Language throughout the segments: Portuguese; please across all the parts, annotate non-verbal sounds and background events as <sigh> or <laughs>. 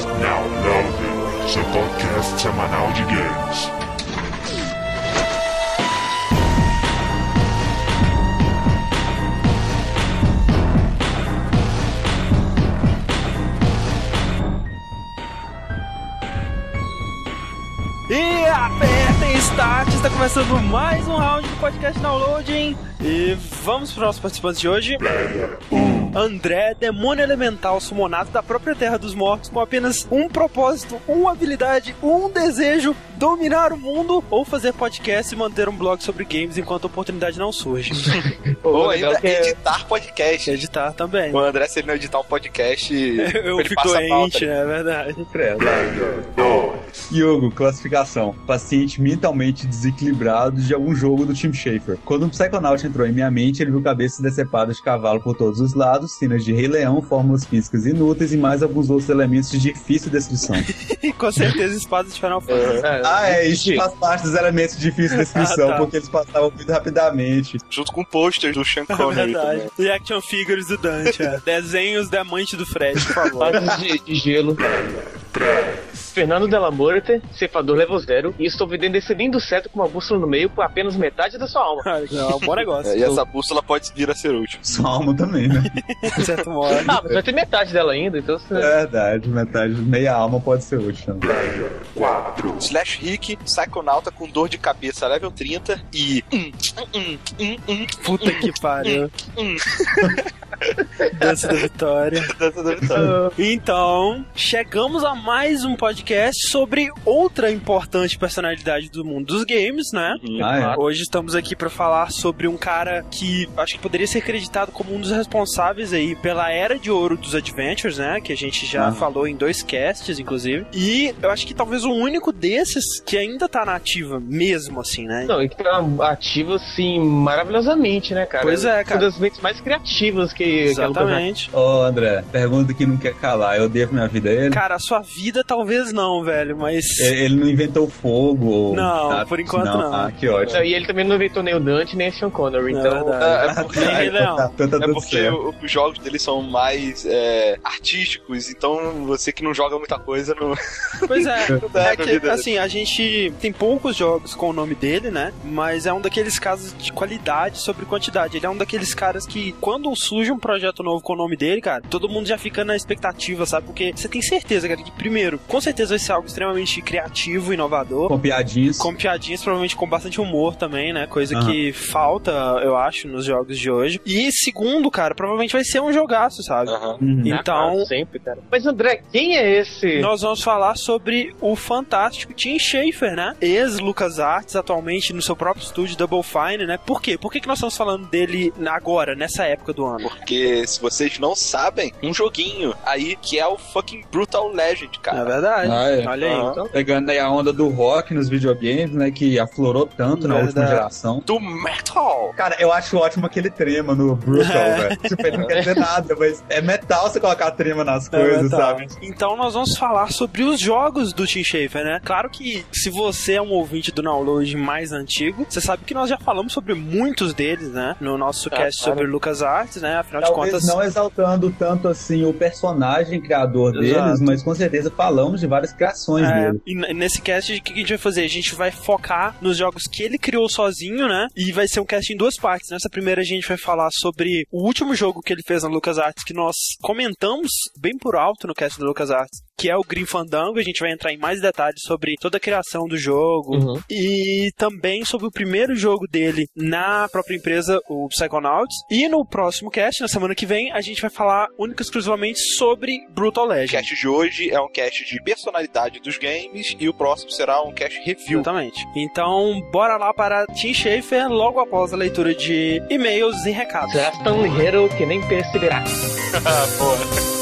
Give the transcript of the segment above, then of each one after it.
Now Loading, seu podcast semanal de games. E apertem start, está começando mais um round do podcast Downloading. E vamos para os nossos participantes de hoje. André, demônio elemental sumonado da própria Terra dos Mortos, com apenas um propósito, uma habilidade, um desejo: dominar o mundo ou fazer podcast e manter um blog sobre games enquanto a oportunidade não surge. <laughs> Ou ainda que é- editar podcast. Editar também. O André, se ele não editar um podcast, <laughs> Eu ele fico passa a pauta. doente, é verdade. Yogo, classificação. Paciente mentalmente desequilibrado de algum jogo do Tim Schafer. Quando um Psychonaut entrou em minha mente, ele viu cabeças decepadas de cavalo por todos os lados, cenas de Rei Leão, fórmulas físicas inúteis e mais alguns outros elementos de difícil descrição. <laughs> E com certeza espadas de Final Fantasy. ah, é, isso faz parte dos elementos de difícil <laughs> descrição, Ah, tá. porque eles passavam muito rapidamente. Junto com posters do Sean É Connery verdade. também. E action figures do Dante, é. <laughs> Desenhos da amante do Fred, por favor. De, de gelo. Fernando Della Morte, cefador level 0, e estou vendendo esse lindo seto com uma bússola no meio por apenas metade da sua alma. <laughs> Cara, é um bom negócio. É, e essa bússola pode vir a ser útil. Sua alma também, né? <laughs> De certo modo. Ah, mas vai ter metade dela ainda, então você... Verdade, metade, meia alma pode ser útil. Slash Rick, Psychonauta com dor de cabeça, level 30 e. Puta que pariu. Dança da vitória. <laughs> Dança da vitória. Então, chegamos a mais um podcast sobre outra importante personalidade do mundo dos games, né? Ah, é. Hoje estamos aqui para falar sobre um cara que acho que poderia ser acreditado como um dos responsáveis aí pela era de ouro dos adventures, né? Que a gente já Aham. falou em dois casts, inclusive. E eu acho que talvez o único desses que ainda tá na ativa mesmo, assim, né? Não, e que tá ativo, assim, maravilhosamente, né, cara? Pois é, cara. Uma das mentes mais criativas que... Exatamente. Ô, André, pergunta que não quer calar. Eu devo minha vida a ele? Cara, a sua vida talvez não, velho, mas. Ele ele não inventou fogo? Ou Não, nada por enquanto não. Ah, que ótimo. E ele também não inventou nem o Dante, nem o Sean Connery, É então... É, é porque, Rei Leão. Tá, então tá é porque o- os jogos dele são mais é, artísticos, então você que não joga muita coisa não. <laughs> Pois é. <laughs> Não É que, assim, a gente tem poucos jogos com o nome dele, né? Mas é um daqueles casos de qualidade sobre quantidade. Ele é um daqueles caras que, quando surge um projeto novo com o nome dele, cara, todo mundo já fica na expectativa, sabe? Porque você tem certeza, cara, que primeiro, com certeza vai ser algo extremamente criativo, inovador. Com piadinhas. Com piadinhas, provavelmente com bastante humor também, né? Coisa Aham. que falta, eu acho, nos jogos de hoje. E segundo, cara, provavelmente vai ser um jogaço, sabe? Uhum. Então, Ah, sempre, cara. Mas, André, quem é esse? Nós vamos falar sobre o fantástico Tim Schafer, né? Ex-LucasArts, atualmente no seu próprio estúdio Double Fine, né? Por quê? Por que, que nós estamos falando dele agora, nessa época do ano? Porque se vocês não sabem, um joguinho aí que é o fucking Brutal Legend, É cara. verdade. Ah, é. Olha aí. Então, Pegando aí a onda do rock nos videogames, né? Que aflorou tanto na última geração. Do Metal! Cara, eu acho ótimo aquele trema no Brutal, É. velho. Tipo, ele não quer dizer nada, mas é metal você colocar trema nas É coisas, sabe? Então nós vamos falar sobre os jogos do Tim Schafer, né? Claro que se você é um ouvinte do download mais antigo, você sabe que nós já falamos sobre muitos deles, né? No nosso Ah, cast claro. sobre LucasArts, né? Afinal de contas, não exaltando tanto assim o personagem criador deles, mas com certeza falamos de várias criações É, dele. e nesse cast, o que a gente vai fazer? A gente vai focar nos jogos que ele criou sozinho, né? E vai ser um cast em duas partes. Nessa primeira, a gente vai falar sobre o último jogo que ele fez na LucasArts, que nós comentamos bem por alto no cast da LucasArts, que é o Green Fandango. A gente vai entrar em mais detalhes sobre toda a criação do jogo Uhum. e também sobre o primeiro jogo dele na própria empresa, o Psychonauts. E no próximo cast, na semana que vem, a gente vai falar única e exclusivamente sobre Brutal O Legend. cast de hoje é um cast de personalidade dos games e o próximo será um cast review. Exatamente. Então, bora lá para Tim Schafer logo após a leitura de e-mails e recados. Será tão ligeiro que nem perceberá. Ah, <laughs> boa.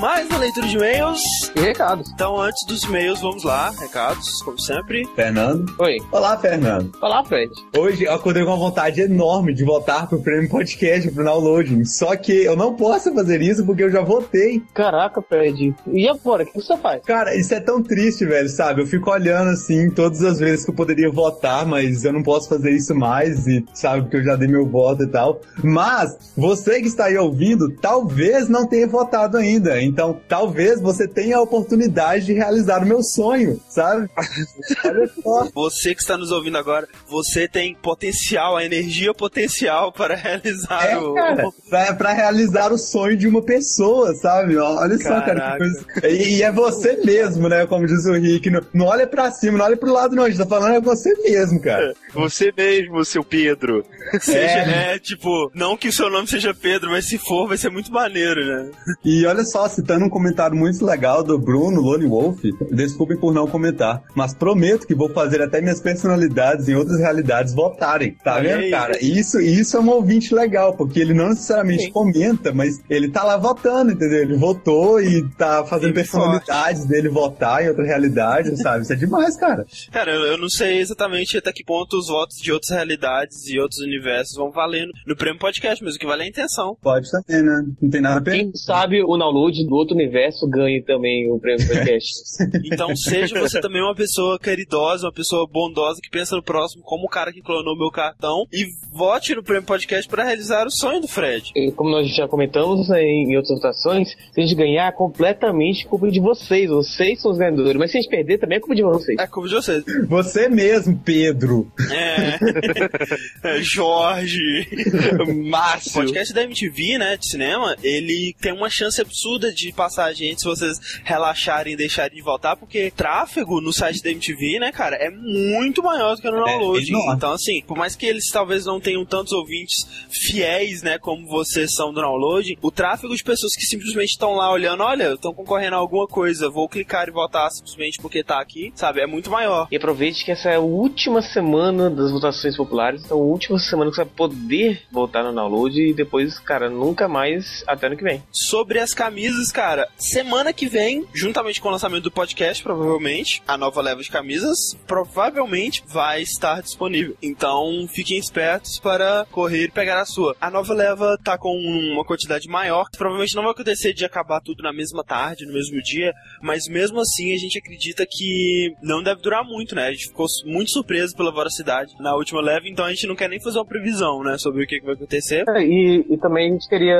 Mais uma leitura de e-mails. E recados. Então, antes dos e-mails, vamos lá, recados, como sempre. Fernando. Oi. Olá, Fernando. Olá, Fred. Hoje eu acordei com uma vontade enorme de voltar pro Prêmio Podcast, pro downloading. Só que eu não posso fazer isso porque eu já votei. Caraca, Fred. E agora, o que você faz? Cara, isso é tão triste, velho, sabe? Eu fico olhando assim todas as vezes que eu poderia votar, mas eu não posso fazer isso mais e sabe porque eu já dei meu voto e tal. Mas você que está aí ouvindo, talvez não tenha votado ainda. Então, talvez você tenha a oportunidade de realizar o meu sonho, sabe? <laughs> Olha só. Você que está nos ouvindo agora, você tem potencial, a energia potencial para realizar É, o. cara, pra, pra realizar o sonho de uma pessoa, sabe? Olha só, cara, Caraca. que coisa. E, e é você mesmo, né? Como diz o Rick. Não, não olha pra cima, não olha pro lado, não. A gente tá falando é você mesmo, cara. <laughs> Você mesmo, seu Pedro. <laughs> Seja, É. é, tipo, não que o seu nome seja Pedro, mas se for, vai ser muito maneiro, né? E olha só, citando um comentário muito legal do Bruno Lone Wolf, desculpem por não comentar, mas prometo que vou fazer até minhas personalidades em outras realidades votarem. Tá Olha vendo, aí. cara? Isso, isso é um ouvinte legal, porque ele não necessariamente Sim. comenta, mas ele tá lá votando, entendeu? Ele votou e tá fazendo personalidades dele votar em outra realidade, sabe? Isso é demais, cara. Cara, eu, eu não sei exatamente até que ponto os votos de outras realidades e outros universos vão valendo no prêmio podcast, mas o que vale é a intenção. Pode também, né? Não tem nada a perder. Quem sabe o download do outro universo ganhe também o prêmio podcast. <laughs> Então seja você também uma pessoa caridosa, uma pessoa bondosa que pensa no próximo, como o cara que clonou meu cartão, e vote no prêmio podcast para realizar o sonho do Fred. E como nós já comentamos né, em outras votações, se a gente ganhar, completamente culpa de vocês. Vocês são os ganhadores. Mas se a gente perder, também é culpa de vocês. É culpa de vocês. Você mesmo, Pedro. É. É, Jorge. <laughs> O Márcio. podcast da MTV, né, de cinema, ele tem uma chance absurda de passar a gente se vocês relaxarem e deixarem de voltar, porque tráfego no site da MTV, né, cara, é muito maior do que no download. enorme. então, assim, por mais que eles talvez não tenham tantos ouvintes fiéis, né, como vocês são do download, o tráfego de pessoas que simplesmente estão lá olhando, olha, estão concorrendo a alguma coisa, vou clicar e votar simplesmente porque tá aqui, sabe, é muito maior. E aproveite que essa é a última semana das votações populares, então a última semana que você vai poder voltar no download e depois, cara, nunca mais até ano que vem. Sobre as camisas, cara, semana que vem, juntamente com o lançamento do podcast, provavelmente, a nova leva de camisas provavelmente vai estar disponível. Então, fiquem espertos para correr e pegar a sua. A nova leva tá com uma quantidade maior, provavelmente não vai acontecer de acabar tudo na mesma tarde, no mesmo dia, mas mesmo assim a gente acredita que não deve durar muito, né? A gente ficou muito surpreso pela voracidade na última leva, então a gente não quer nem fazer uma previsão, né, sobre o que, que vai acontecer. É, e, e também a gente queria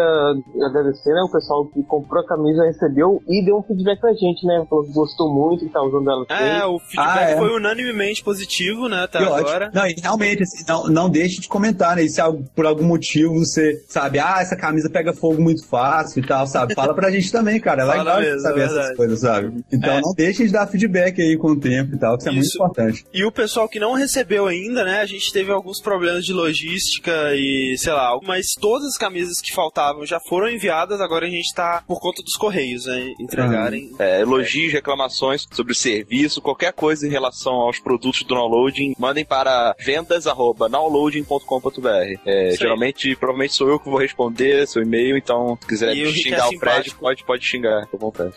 agradecer, né, o pessoal que comprou camisa, recebeu e deu um feedback pra gente, né? Falou que gostou muito, que tá usando ela. É, o feedback Ah, é. foi unanimemente positivo, né, até Que ótimo. agora. Não, e realmente, assim, não, não deixe de comentar, né? E se por algum motivo você sabe, ah, essa camisa pega fogo muito fácil e tal, sabe? Fala pra gente também, cara. É Fala legal mesmo, saber é essas coisas, sabe? Então É. não deixem de dar feedback aí com o tempo e tal, que isso é muito importante. E o pessoal que não recebeu ainda, né? A gente teve alguns problemas de logística e sei lá, mas todas as camisas que faltavam já foram enviadas, agora a gente tá por conta dos correios, né? Entregarem. É, elogios, reclamações sobre o serviço, qualquer coisa em relação aos produtos do downloading, mandem para vendas@downloading.com.br. É, geralmente, provavelmente sou eu que vou responder seu e-mail, então se quiser E o Rick xingar é o Fred, pode, pode xingar, à vontade.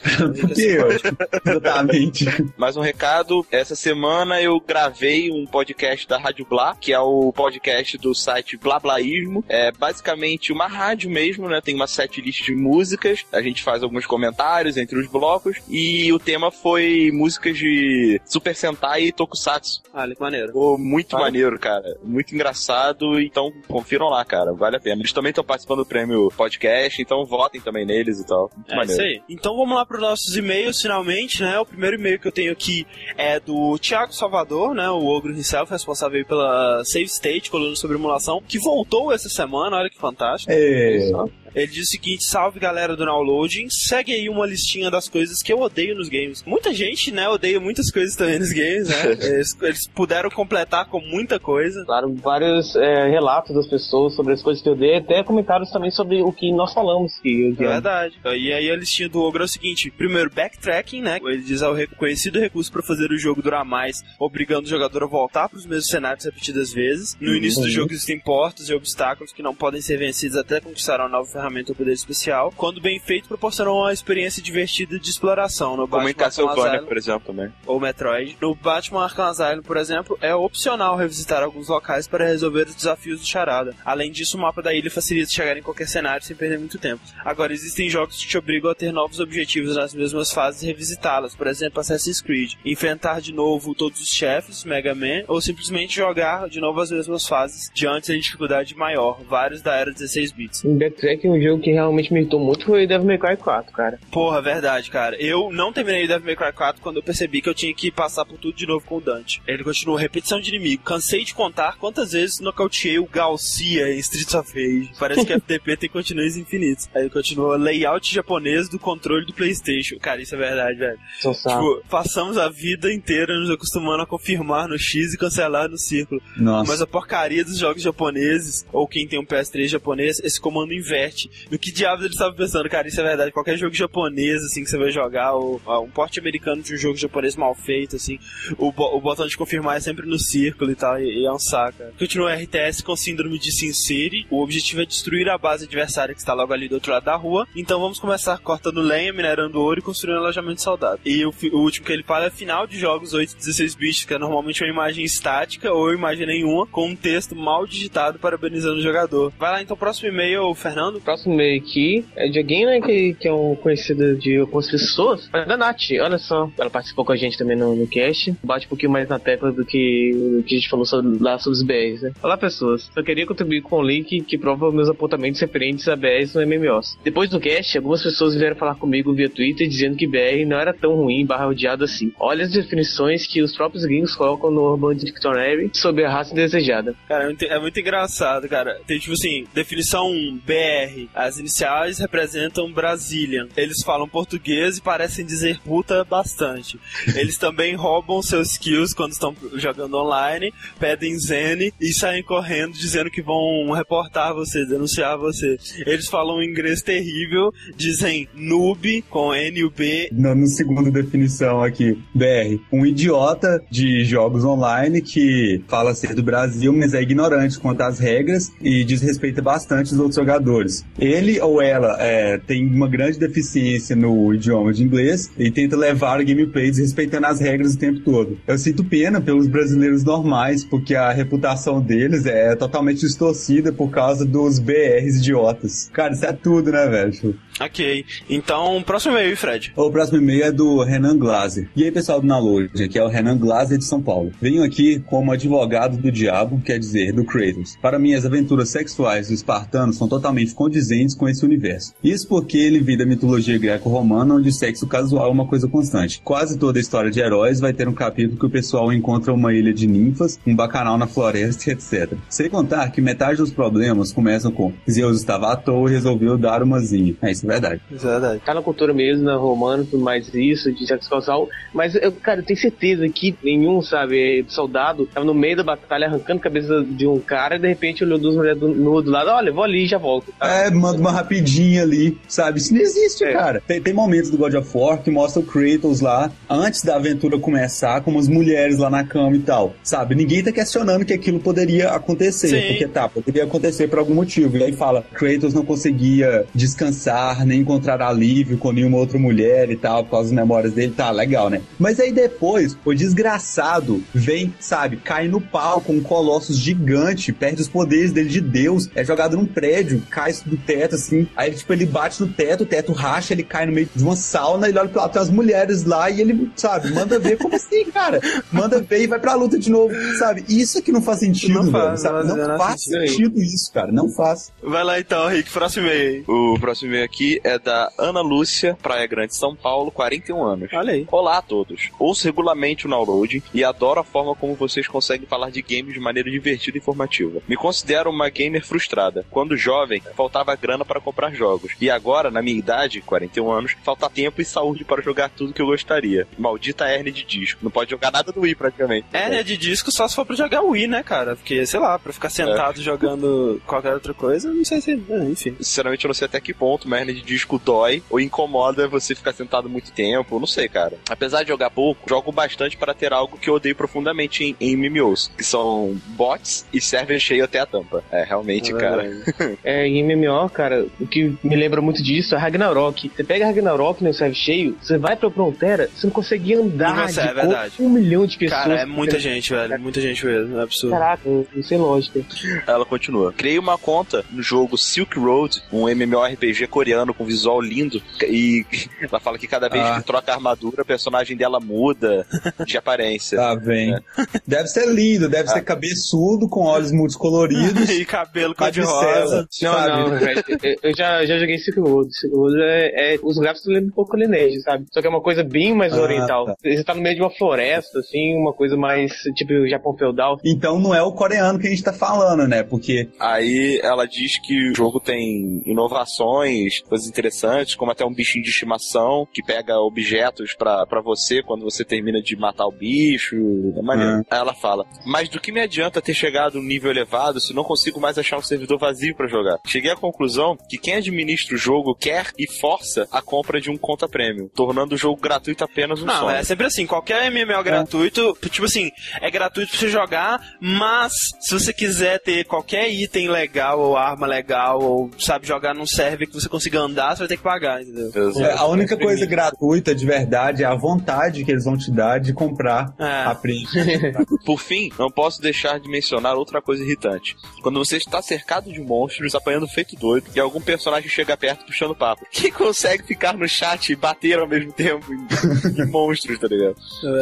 Eu, <laughs> exatamente. <laughs> Mais um recado, essa semana eu gravei um podcast da Rádio Blá, que é o podcast do site Blablaísmo. É basicamente uma rádio mesmo, né? Tem uma set list de músicas, a gente faz alguns comentários entre os blocos, e o tema foi músicas de Super Sentai e Tokusatsu. Olha que maneiro. Ficou muito Ah. maneiro, cara. Muito engraçado, então confiram lá, cara. Vale a pena. Eles também estão participando do prêmio podcast, então votem também neles e tal. Muito É maneiro. isso aí. Então vamos lá para os nossos e-mails, finalmente, né? O primeiro e-mail que eu tenho aqui é do Thiago Salvador, né? O Ogro himself, responsável pela Save State, coluna sobre emulação, que voltou essa semana, olha que fantástico. É, Ele diz o seguinte: salve galera do Downloading, segue aí uma listinha das coisas que eu odeio nos games. Muita gente, né, odeia muitas coisas também nos games, né? <laughs> eles, eles puderam completar com muita coisa. Claro, vários é, relatos das pessoas sobre as coisas que eu dei, até comentários também sobre o que nós falamos que É verdade. E aí a listinha do Ogro é o seguinte: primeiro, backtracking, né? Ele diz é o reconhecido recurso para fazer o jogo durar mais, obrigando o jogador a voltar para os mesmos cenários repetidas vezes. No início do Uhum. jogo existem portas e obstáculos que não podem ser vencidos até conquistar uma nova ferramenta ferramenta ou poder especial. Quando bem feito, proporciona uma experiência divertida de exploração. No Como em Batman Arkham Castlevania, Asylum por exemplo, também. ou Metroid. No Batman Arkham Asylum, por exemplo, é opcional revisitar alguns locais para resolver os desafios do Charada. Além disso, o mapa da ilha facilita chegar em qualquer cenário sem perder muito tempo. Agora, existem jogos que te obrigam a ter novos objetivos nas mesmas fases e revisitá-las. Por exemplo, Assassin's Creed. Enfrentar de novo todos os chefes, Mega Man, ou simplesmente jogar de novo as mesmas fases de antes em dificuldade maior, vários da era 16 bits. Em Backtrack, um jogo que realmente me irritou muito foi Devil May Cry 4, cara. Porra, verdade, cara. Eu não terminei Devil May Cry 4 quando eu percebi que eu tinha que passar por tudo de novo com o Dante. Ele continuou repetição de inimigo. Cansei de contar quantas vezes nocauteei o Garcia em Streets of Rage. Parece que <laughs> FTP tem continues infinitos. Aí continua layout japonês do controle do PlayStation. Cara, isso é verdade, velho. Tipo, passamos a vida inteira nos acostumando a confirmar no X e cancelar no círculo. Nossa. Mas a porcaria dos jogos japoneses, ou quem tem um PS3 japonês, esse comando inverte. No que diabos ele estava pensando, cara, isso é verdade. Qualquer jogo japonês, assim, que você vai jogar, ou ah, um porte americano de um jogo japonês mal feito, assim, o, o botão de confirmar é sempre no círculo e tal, e, e é um saco. cara. Continua RTS com síndrome de Sin City. O objetivo é destruir a base adversária que está logo ali do outro lado da rua. Então vamos começar cortando lenha, minerando ouro e construindo um alojamento soldado. E o, o último que ele fala é final de jogos 8 e 16 bits, que é normalmente uma imagem estática ou imagem nenhuma, com um texto mal digitado parabenizando o jogador. Vai lá então, próximo e-mail, Fernando. O próximo e-mail aqui é de alguém, né, que, que é um conhecido de algumas pessoas. Mas da Nath, olha só. Ela participou com a gente também no, no cast. Bate um pouquinho mais na tecla do que, do que a gente falou sobre, lá sobre os BRs, né? Olá, pessoas. Só queria contribuir com um link que prova meus apontamentos referentes a BRs no MMOs. Depois do cast, algumas pessoas vieram falar comigo via Twitter dizendo que BR não era tão ruim barra odiado assim. Olha as definições que os próprios gringos colocam no Urban Dictionary sobre a raça desejada. Cara, é é muito engraçado, cara. Tem tipo assim, definição BR. As iniciais representam Brazilian. Eles falam português e parecem dizer puta bastante. Eles também roubam seus kills quando estão jogando online, pedem Zen e saem correndo dizendo que vão reportar você, denunciar você. Eles falam inglês terrível, dizem noob com N-U-B no segundo definição aqui, BR, um idiota de jogos online que fala ser do Brasil, mas é ignorante quanto às regras e desrespeita bastante os outros jogadores. Ele ou ela é, tem uma grande deficiência no idioma de inglês e tenta levar o gameplay desrespeitando as regras o tempo todo. Eu sinto pena pelos brasileiros normais, porque a reputação deles é totalmente distorcida por causa dos BRs idiotas. Cara, isso é tudo, né, velho? Ok. Então, próximo e-mail, Fred. O próximo e-mail é do Renan Glaser. E aí, pessoal do Download, aqui é o Renan Glaser de São Paulo. Venho aqui como advogado do diabo, quer dizer, do Kratos. Para mim, as aventuras sexuais do espartano são totalmente condizentes com esse universo. Isso porque ele vem da mitologia greco-romana, onde sexo casual é uma coisa constante. Quase toda a história de heróis vai ter um capítulo que o pessoal encontra uma ilha de ninfas, um bacanal na floresta, <laughs> etc. Sem contar que metade dos problemas começam com Zeus estava à toa e resolveu dar umazinha. É isso, verdade. Isso é verdade. tá na cultura mesmo, na romana, tudo mais isso, de sexo casual. Mas, eu, cara, eu tenho certeza que nenhum, sabe, soldado tava no meio da batalha arrancando a cabeça de um cara e de repente olhou duas mulheres do, no do lado, olha, vou ali e já volto. É, manda uma rapidinha ali, sabe? Isso não existe, É. cara. Tem, tem momentos do God of War que mostra o Kratos lá, antes da aventura começar, com as mulheres lá na cama e tal, sabe? Ninguém tá questionando que aquilo poderia acontecer, Sim. porque tá, poderia acontecer por algum motivo. E aí fala, Kratos não conseguia descansar, nem encontrar alívio com nenhuma outra mulher e tal, por causa das memórias dele, tá, legal, né? Mas aí depois, o desgraçado vem, sabe, cai no pau com um colossus gigante, perde os poderes dele de Deus, é jogado num prédio, cai do teto, assim, aí, tipo, ele bate no teto, o teto racha, ele cai no meio de uma sauna, ele olha pro lado, tem as mulheres lá e ele, sabe, manda ver como assim, cara? Manda ver e vai pra luta de novo, sabe? Isso aqui não faz sentido, Não faz, velho, não faz Não menor faz sentido. sentido isso, cara, não faz. Vai lá então, Rick, próximo e-mail. O próximo e-mail aqui é da Ana Lúcia, Praia Grande, São Paulo, 41 anos. Olha aí. Olá a todos. Ouço regularmente o Download e adoro a forma como vocês conseguem falar de games de maneira divertida e informativa. Me considero uma gamer frustrada. Quando jovem, faltava grana para comprar jogos. E agora, na minha idade, 41 anos, falta tempo e saúde para jogar tudo que eu gostaria. Maldita hernia de disco. Não pode jogar nada do Wii praticamente. Hérnia de disco só se for pra jogar Wii, né, cara? Porque, sei lá, pra ficar sentado jogando qualquer outra coisa, não sei se. é, enfim. Sinceramente, eu não sei até que ponto uma hernia de disco dói ou incomoda você ficar sentado muito tempo, não sei, cara. Apesar de jogar pouco, jogo bastante para ter algo que eu odeio profundamente em, em MMOs, que são bots e server cheio até a tampa. É, realmente, É cara. <laughs> É, em MMO, cara, o que me lembra muito disso é Ragnarok. Você pega Ragnarok no serve cheio, você vai pra Frontera, você não consegue andar Não consegue, de é verdade. um milhão de pessoas. Cara, é muita gente, velho. Muita gente mesmo. É absurdo. Caraca, não sei lógica. Ela continua. Criei uma conta no jogo Silk Road, um MMORPG coreano com visual lindo. E <laughs> ela fala que cada vez Ah. que troca a armadura, a personagem dela muda de aparência. <laughs> Tá bem. É. <laughs> Deve ser lindo, deve Ah. ser cabeçudo, com olhos multicoloridos. e cabelo Cor-de-rosa. cor-de-rosa. Não, sabe? não, velho. Eu- Eu já, já joguei Silk Road. Silk Road é, é- Os gráficos lembram um pouco Lineage, sabe? Só que é uma coisa bem mais Ah, oriental. tá. Você tá no meio de uma floresta, assim, uma coisa mais tipo Japão feudal. Então não é o coreano que a gente tá falando, né? Porque Aí ela diz que o jogo tem inovações, coisas interessantes, como até um bichinho de estimação que pega objetos pra pra você quando você termina de matar o bicho. É maneiro. Aí ela fala: Mas do que me adianta ter chegado a um nível elevado se não consigo mais achar um servidor vazio pra jogar? Cheguei à conclusão que quem administra o jogo quer e força a compra de um conta premium, tornando o jogo gratuito apenas um Não, sonho. é sempre assim, qualquer MMO gratuito, tipo assim, é gratuito pra você jogar, mas se você quiser ter qualquer item legal ou arma legal, ou sabe, jogar num server que você consiga andar, você vai ter que pagar, entendeu? É, a única coisa gratuita de verdade é a vontade que eles vão te dar de comprar É. a print. <laughs> Por fim, não posso deixar de mencionar outra coisa irritante. Quando você está cercado de monstros, apanhando feito doido, e algum personagem chega perto puxando papo. Quem consegue ficar no chat e bater ao mesmo tempo em, em <laughs> monstros, tá ligado?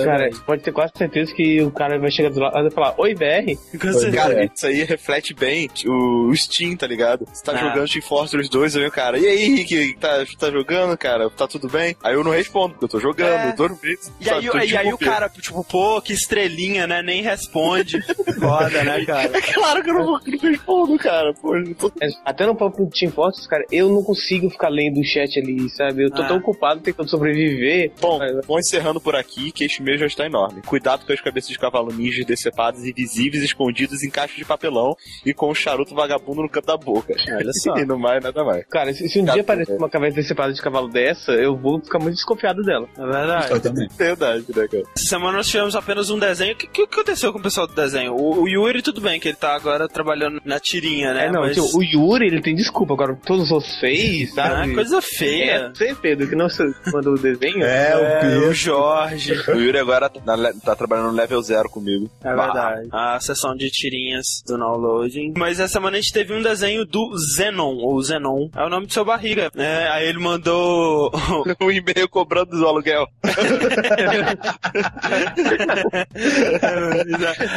Cara, pode ter quase certeza que o cara vai chegar do lado e vai falar, oi BR. Certeza. Cara, isso aí reflete bem o, o Steam, tá ligado? Você tá Ah. jogando Team Fortress 2, aí o cara, e aí, Rick, tá, tá jogando, cara? Tá tudo bem? Aí eu não respondo, porque eu tô jogando, É. vídeo. E aí, tô e aí o cara, tipo, pô, que estrelinha, né? Nem responde. <laughs> Foda, né, cara? É <laughs> claro que eu não, vou- não respondo, cara. Pô, tô... Até no próprio Team Fortress, cara, eu não consigo ficar lendo o chat ali, sabe? Eu tô Ah. tão ocupado tentando sobreviver. Bom, vou encerrando por aqui, que este mês já está enorme. Cuidado com as cabeças de cavalo ninja decepadas e visíveis escondidas em caixas de papelão e com um charuto vagabundo no canto da boca. Olha só. <laughs> e no mais, nada mais. Cara, se, se um Cara, dia aparecer é. uma cabeça decepada de cavalo dessa, eu vou ficar muito desconfiado dela. É verdade. Eu também. Verdade, né, cara? Essa semana nós tivemos apenas um desenho. O que, que aconteceu com o pessoal do desenho? O, o Yuri, tudo bem, que ele tá agora trabalhando na tirinha, né? É, não, Mas... tipo, o Yuri, ele tem desculpa, agora todos vocês, Ah, sabe? coisa feia. É, você, Pedro, que não mandou o desenho. É, o É, Pedro. o Jorge. O Yuri agora tá, na tá trabalhando no level zero comigo. É verdade. A sessão de tirinhas do downloading. Mas essa semana a gente teve um desenho do Zenon, ou Zenon. É o nome do seu barriga. É, aí ele mandou. <laughs> um e-mail cobrando do aluguel. <laughs>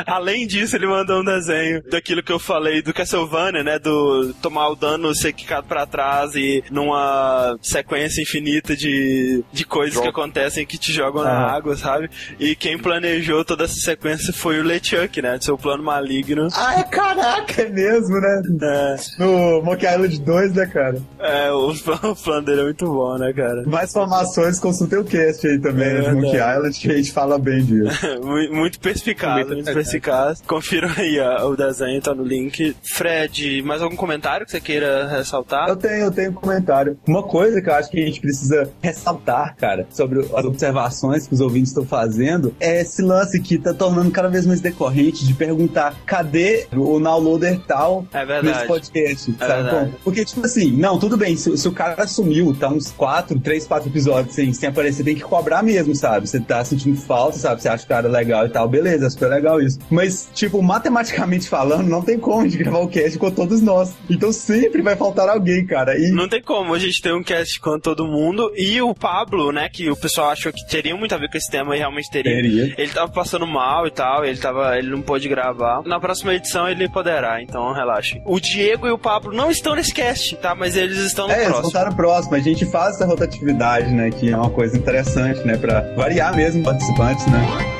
Além disso, ele mandou um desenho daquilo que eu falei do Castlevania, né? Do tomar o dano, ser quicado pra trás e numa sequência infinita de, de coisas que Jogo. acontecem que te jogam na Ah. água, sabe? E quem planejou toda essa sequência foi o LeChuck, né? Do seu plano maligno. Ah, é caraca, é mesmo, né? É, No Monkey Island 2, né, cara? é, o, o plano dele é muito bom, né, cara? Mais formações, consultem o cast aí também, É né, Monkey. Island, que a gente fala bem disso. <laughs> muito, perspicaz, Muito perspicaz. Confiram aí ó, o desenho, tá no link. Fred, mais algum comentário que você queira ressaltar? Eu tenho, eu tenho um comentário. Uma coisa que eu acho que a gente precisa ressaltar, cara, sobre as observações que os ouvintes estão fazendo, é esse lance que tá tornando cada vez mais decorrente de perguntar cadê o downloader tal É verdade. nesse podcast, É sabe? verdade. Porque, tipo assim, não, tudo bem, se, se o cara sumiu, tá uns quatro, três, quatro episódios sem, sem aparecer, tem que cobrar mesmo, sabe? Você tá sentindo falta, sabe? Você acha o cara legal e tal, beleza, é super legal isso. Mas, tipo, matematicamente falando, não tem como a gente gravar o cast com todos nós. Então sempre vai faltar alguém, cara. E Não tem como a gente ter um cast com todo mundo e o Pablo, né, que o pessoal achou que teria muito a ver com esse tema e realmente teria. teria. Ele tava passando mal e tal, ele tava, ele não pôde gravar. Na próxima edição ele poderá, então relaxe. O Diego e o Pablo não estão nesse cast, tá? Mas eles estão no É, próximo. voltaram próximo. A gente faz essa rotatividade, né? Que é uma coisa interessante, né? Pra variar mesmo participantes, né?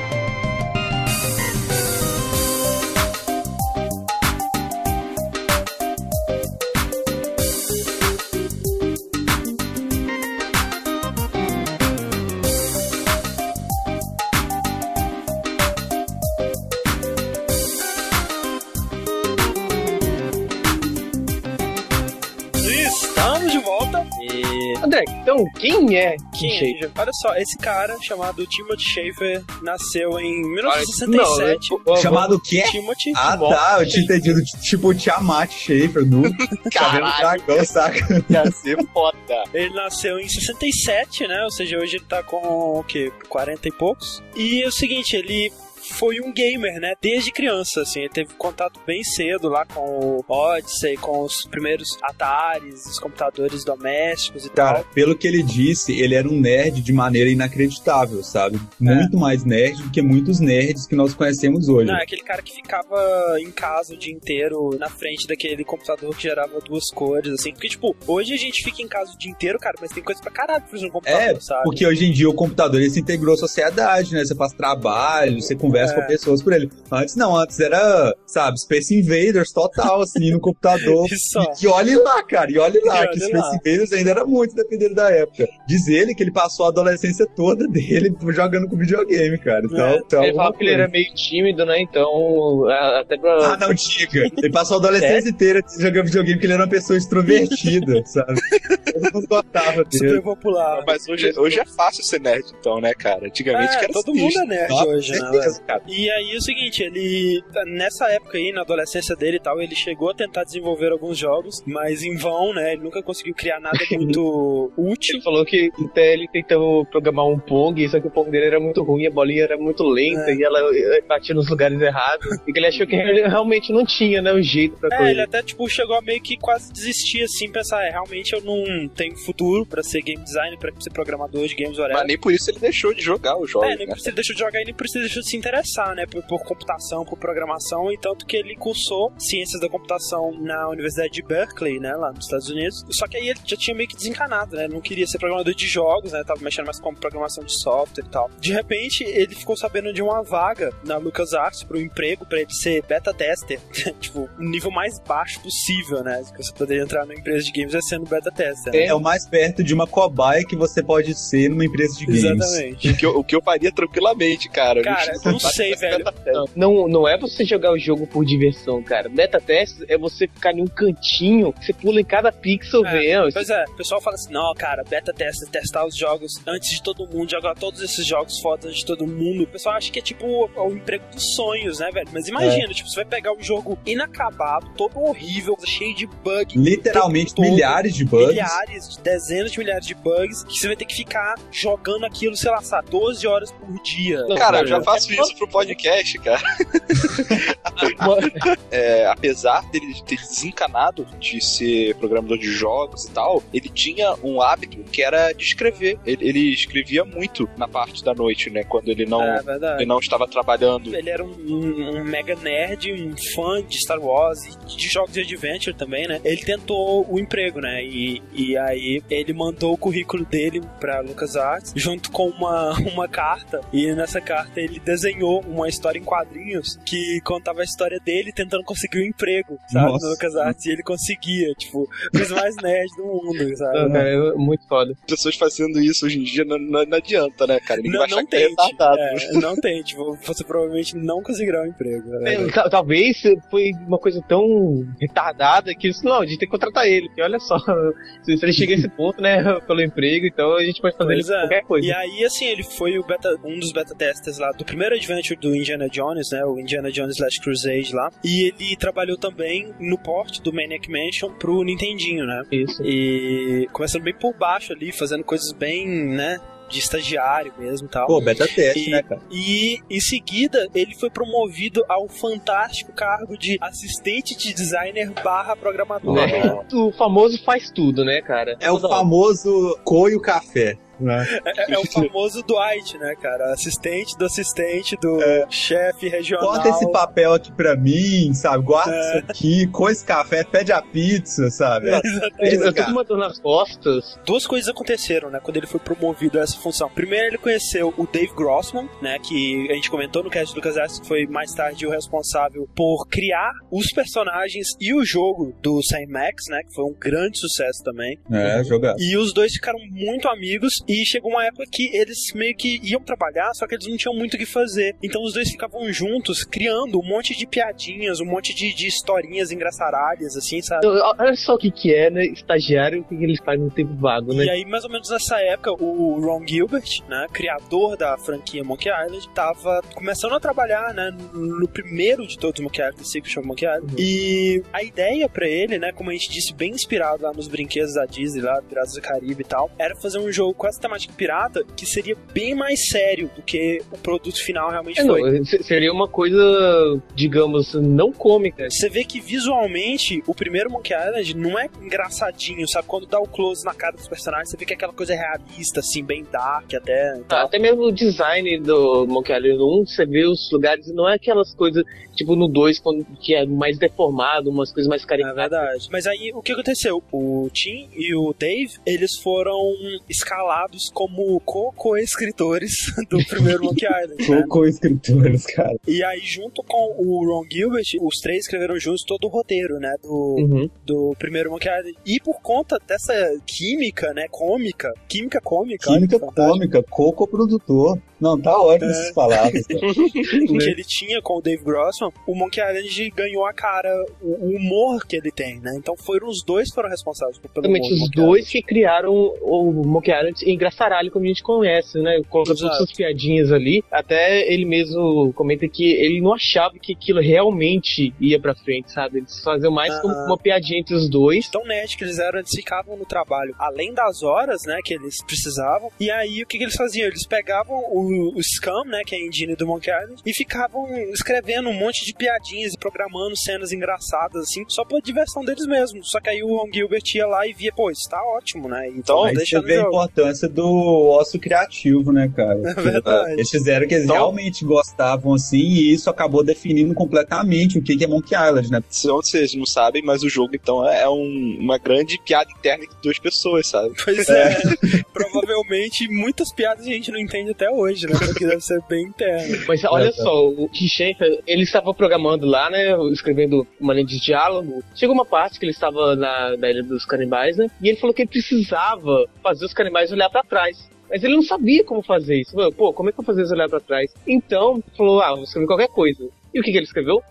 É? Schafer? Olha só, esse cara chamado Timothy Schafer nasceu em Não, 1967. eu- eu- Chamado o quê? Timothy Ah, Timóteo tá. Eu tinha entendido. Tipo, Tiamat Schaefer no <laughs> Cabelo Dragão, saca? ia ser foda. Ele nasceu em 67, né? Ou seja, hoje ele tá com o quê? 40 e poucos. E é o seguinte, ele foi um gamer, né? Desde criança, assim. Ele teve contato bem cedo lá com o Odyssey, com os primeiros Ataris, os computadores domésticos e Cara, tal. pelo que ele disse, ele era um nerd de maneira inacreditável, sabe? Muito mais nerd do que muitos nerds que nós conhecemos hoje. Não, é aquele cara que ficava em casa o dia inteiro na frente daquele computador que gerava duas cores, assim. Porque, tipo, hoje a gente fica em casa o dia inteiro, cara, mas tem coisa pra caralho pra fazer no computador, É, sabe? Porque hoje em dia o computador ele se integrou à sociedade, né? Você faz trabalho, você conversa É. com pessoas por ele. Antes não, antes era, sabe, Space Invaders total, assim, no computador. <laughs> E. E, e olhe lá, cara, e olhe lá, E que olhe Space lá. Invaders ainda era muito dependendo da época. Diz ele que ele passou a adolescência toda dele jogando com videogame, cara. Então, É. então Ele falava que ele era meio tímido, né? Então, até pra. Ah, não diga. Ele passou a adolescência inteira jogando videogame porque ele era uma pessoa extrovertida, <laughs> sabe? Todo mundo gostava dele. Super popular. Mas hoje, hoje é fácil ser nerd, então, né, cara? Antigamente É, que era todo mundo é nerd Nossa, hoje, né? Cara. E aí é o seguinte, ele nessa época aí, na adolescência dele e tal, ele chegou a tentar desenvolver alguns jogos, mas em vão, né? Ele nunca conseguiu criar nada <laughs> muito útil. Ele falou que até ele tentou programar um Pong, só que o Pong dele era muito ruim, a bolinha era muito lenta É. e ela eh, batia nos lugares errados. E que ele achou que ele realmente não tinha, né, o jeito pra É, coisa. ele até tipo chegou a meio que quase desistir assim, pensar, é, realmente eu não tenho futuro pra ser game designer, pra ser programador de games whatever. Mas nem por isso ele deixou de jogar os jogos, É, nem né? por isso ele deixou de jogar e nem por isso ele deixou de se interessar, né? Por, por computação, por programação, e tanto que ele cursou ciências da computação na Universidade de Berkeley, né? Lá nos Estados Unidos. Só que aí ele já tinha meio que desencanado, né? Não queria ser programador de jogos, né? Tava mexendo mais com programação de software e tal. De repente, ele ficou sabendo de uma vaga na LucasArts pro emprego pra ele ser beta tester. <laughs> tipo, o nível mais baixo possível, né? Que você poderia entrar numa empresa de games é sendo beta tester. né? É o mais perto de uma cobaia que você pode ser numa empresa de games. Exatamente. O que, eu, o que eu faria tranquilamente, cara. Cara, não sei, velho. Não, não, é você jogar o jogo por diversão, cara. Beta test é você ficar em um cantinho, você pula em cada pixel É, vendo. Pois é, o pessoal fala assim, não, cara, beta testa, testar os jogos antes de todo mundo, jogar todos esses jogos fodas de todo mundo. O pessoal acha que é tipo o, o emprego dos sonhos, né, velho? Mas imagina, tipo, você vai pegar um jogo inacabado, todo horrível, cheio de bug, Literalmente todo, milhares de bugs. milhares, de dezenas de milhares de bugs, que você vai ter que ficar jogando aquilo, sei lá, sabe, 12 horas por dia. Cara, eu já faço isso pro podcast, cara. <laughs> É, apesar dele ter desencanado de ser programador de jogos e tal, ele tinha um hábito que era de escrever. Ele, ele escrevia muito na parte da noite, né? Quando ele não, É ele não estava trabalhando. Ele era um, um- um mega nerd, um fã de Star Wars e de jogos de adventure também, né? Ele tentou o emprego, né? E, e aí ele mandou o currículo dele pra LucasArts junto com uma, <laughs> uma carta. E nessa carta ele desenhou uma história em quadrinhos que contava a história dele tentando conseguir um emprego, sabe? Nossa. No LucasArts. E ele conseguia, tipo, os mais nerd do mundo, <laughs> sabe? Não, cara, é muito foda. Pessoas fazendo isso hoje em dia não, não- não adianta, né, cara? Ninguém Não, vai achar não que é tente. retardado. É, não tente. Você provavelmente não conseguirá um emprego. né? É, tal- Talvez foi uma coisa tão retardada que eles, não, a gente tem que contratar ele. Porque olha só, <laughs> se ele chega a esse ponto, né, <laughs> pelo emprego, então a gente pode fazer é. qualquer coisa. E aí, assim, ele foi o beta, um dos beta testers lá do primeiro adventure do Indiana Jones, né? O Indiana Jones Last Crusade lá. E ele trabalhou também no port do Maniac Mansion pro Nintendinho, né? Isso. E começando bem por baixo ali, fazendo coisas bem, né? De estagiário mesmo e tal. Pô, beta teste, E- né, cara? E em seguida ele foi promovido ao fantástico cargo de assistente de designer barra programador. É, né? o famoso faz tudo, né, cara? É o famoso coio café. Né? É, é o famoso Dwight, né, cara? Assistente do assistente do chefe regional. Bota esse papel aqui pra mim, sabe? Guarda É. isso aqui, com esse café, pede a pizza, sabe? É Eu tô dor nas costas. Duas coisas aconteceram, né, quando ele foi promovido a essa função. Primeiro, ele conheceu o Dave Grossman, né, que a gente comentou no cast do Lucas que foi mais tarde o responsável por criar os personagens e o jogo do Sam Max, né, que foi um grande sucesso também. É, jogar. E os dois ficaram muito amigos E chegou uma época que eles meio que iam trabalhar, só que eles não tinham muito o que fazer. Então os dois ficavam juntos, criando um monte de piadinhas, um monte de, de historinhas engraçaralhas, assim, sabe? Olha só o que, que é, né? Estagiário, o que, que eles fazem no tempo vago, né? E aí, mais ou menos nessa época, o Ron Gilbert, né, criador da franquia Monkey Island, tava começando a trabalhar, né, no primeiro de todos os Monkey Island, The Secret of Monkey Island. Uhum. E a ideia para ele, né, como a gente disse, bem inspirado lá nos brinquedos da Disney, lá, Piratas do Caribe e tal, era fazer um jogo com temática pirata que seria bem mais sério do que o produto final realmente é, foi. Não, seria uma coisa, digamos, não cômica. Você vê que visualmente o primeiro Monkey Island não é engraçadinho, sabe? Quando dá o close na cara dos personagens, você vê que é aquela coisa realista, assim, bem dark até. Ah, até mesmo o design do Monkey Island 1, você vê os lugares, não é aquelas coisas, tipo no 2, que é mais deformado, umas coisas mais caricatas. É verdade. Mas aí, o que aconteceu? O Tim e o Dave, eles foram escalados como co-escritores <laughs> do primeiro Monkey <laughs> Island. Né? Co-escritores, cara. E aí, junto com o Ron Gilbert, os três escreveram juntos todo o roteiro, né? Do, uhum. do primeiro Monkey Island. E por conta dessa química, né? Cômica, química cômica. Química cômica, co-produtor. Não, tá ótimo é. essas palavras. <laughs> que ele tinha com o Dave Grossman, o Monkey Island ganhou a cara, o humor que ele tem, né? Então foram os dois que foram responsáveis pelo Exatamente, os dois que criaram o Monkey Island engraçaralho, como a gente conhece, né? Colocando todas essas piadinhas ali. Até ele mesmo comenta que ele não achava que aquilo realmente ia pra frente, sabe? Eles faziam mais uh -huh. como uma piadinha entre os dois. Tão nerd que eles eram, eles ficavam no trabalho além das horas, né, que eles precisavam. E aí, o que, que eles faziam? Eles pegavam o o, Scam, né, que é a engine do Monkey Island, e ficavam escrevendo um monte de piadinhas e programando cenas engraçadas, assim, só pela diversão deles mesmos. Só que aí o Ron Gilbert ia lá e via, pô, isso tá ótimo, né? Então, aí deixa você vê a importância do osso criativo, né, cara? <laughs> É verdade. Eles fizeram que eles então, realmente gostavam, assim, e isso acabou definindo completamente o que é Monkey Island, né? Vocês não sabem, mas o jogo, então, é um, uma grande piada interna entre duas pessoas, sabe? Pois é. é. <laughs> Provavelmente muitas piadas a gente não entende até hoje né? Porque deve ser bem interno. <laughs> Mas olha é, só, o Schaefer, ele estava programando lá, né? Escrevendo uma linha de diálogo. Chegou uma parte que ele estava na, na Ilha dos Canibais, né? E ele falou que ele precisava fazer os canibais olhar para trás. Mas ele não sabia como fazer isso. Pô, como é que eu vou fazer eles olhar pra trás? Então, falou, ah, vou escrever qualquer coisa. E o que, que ele escreveu?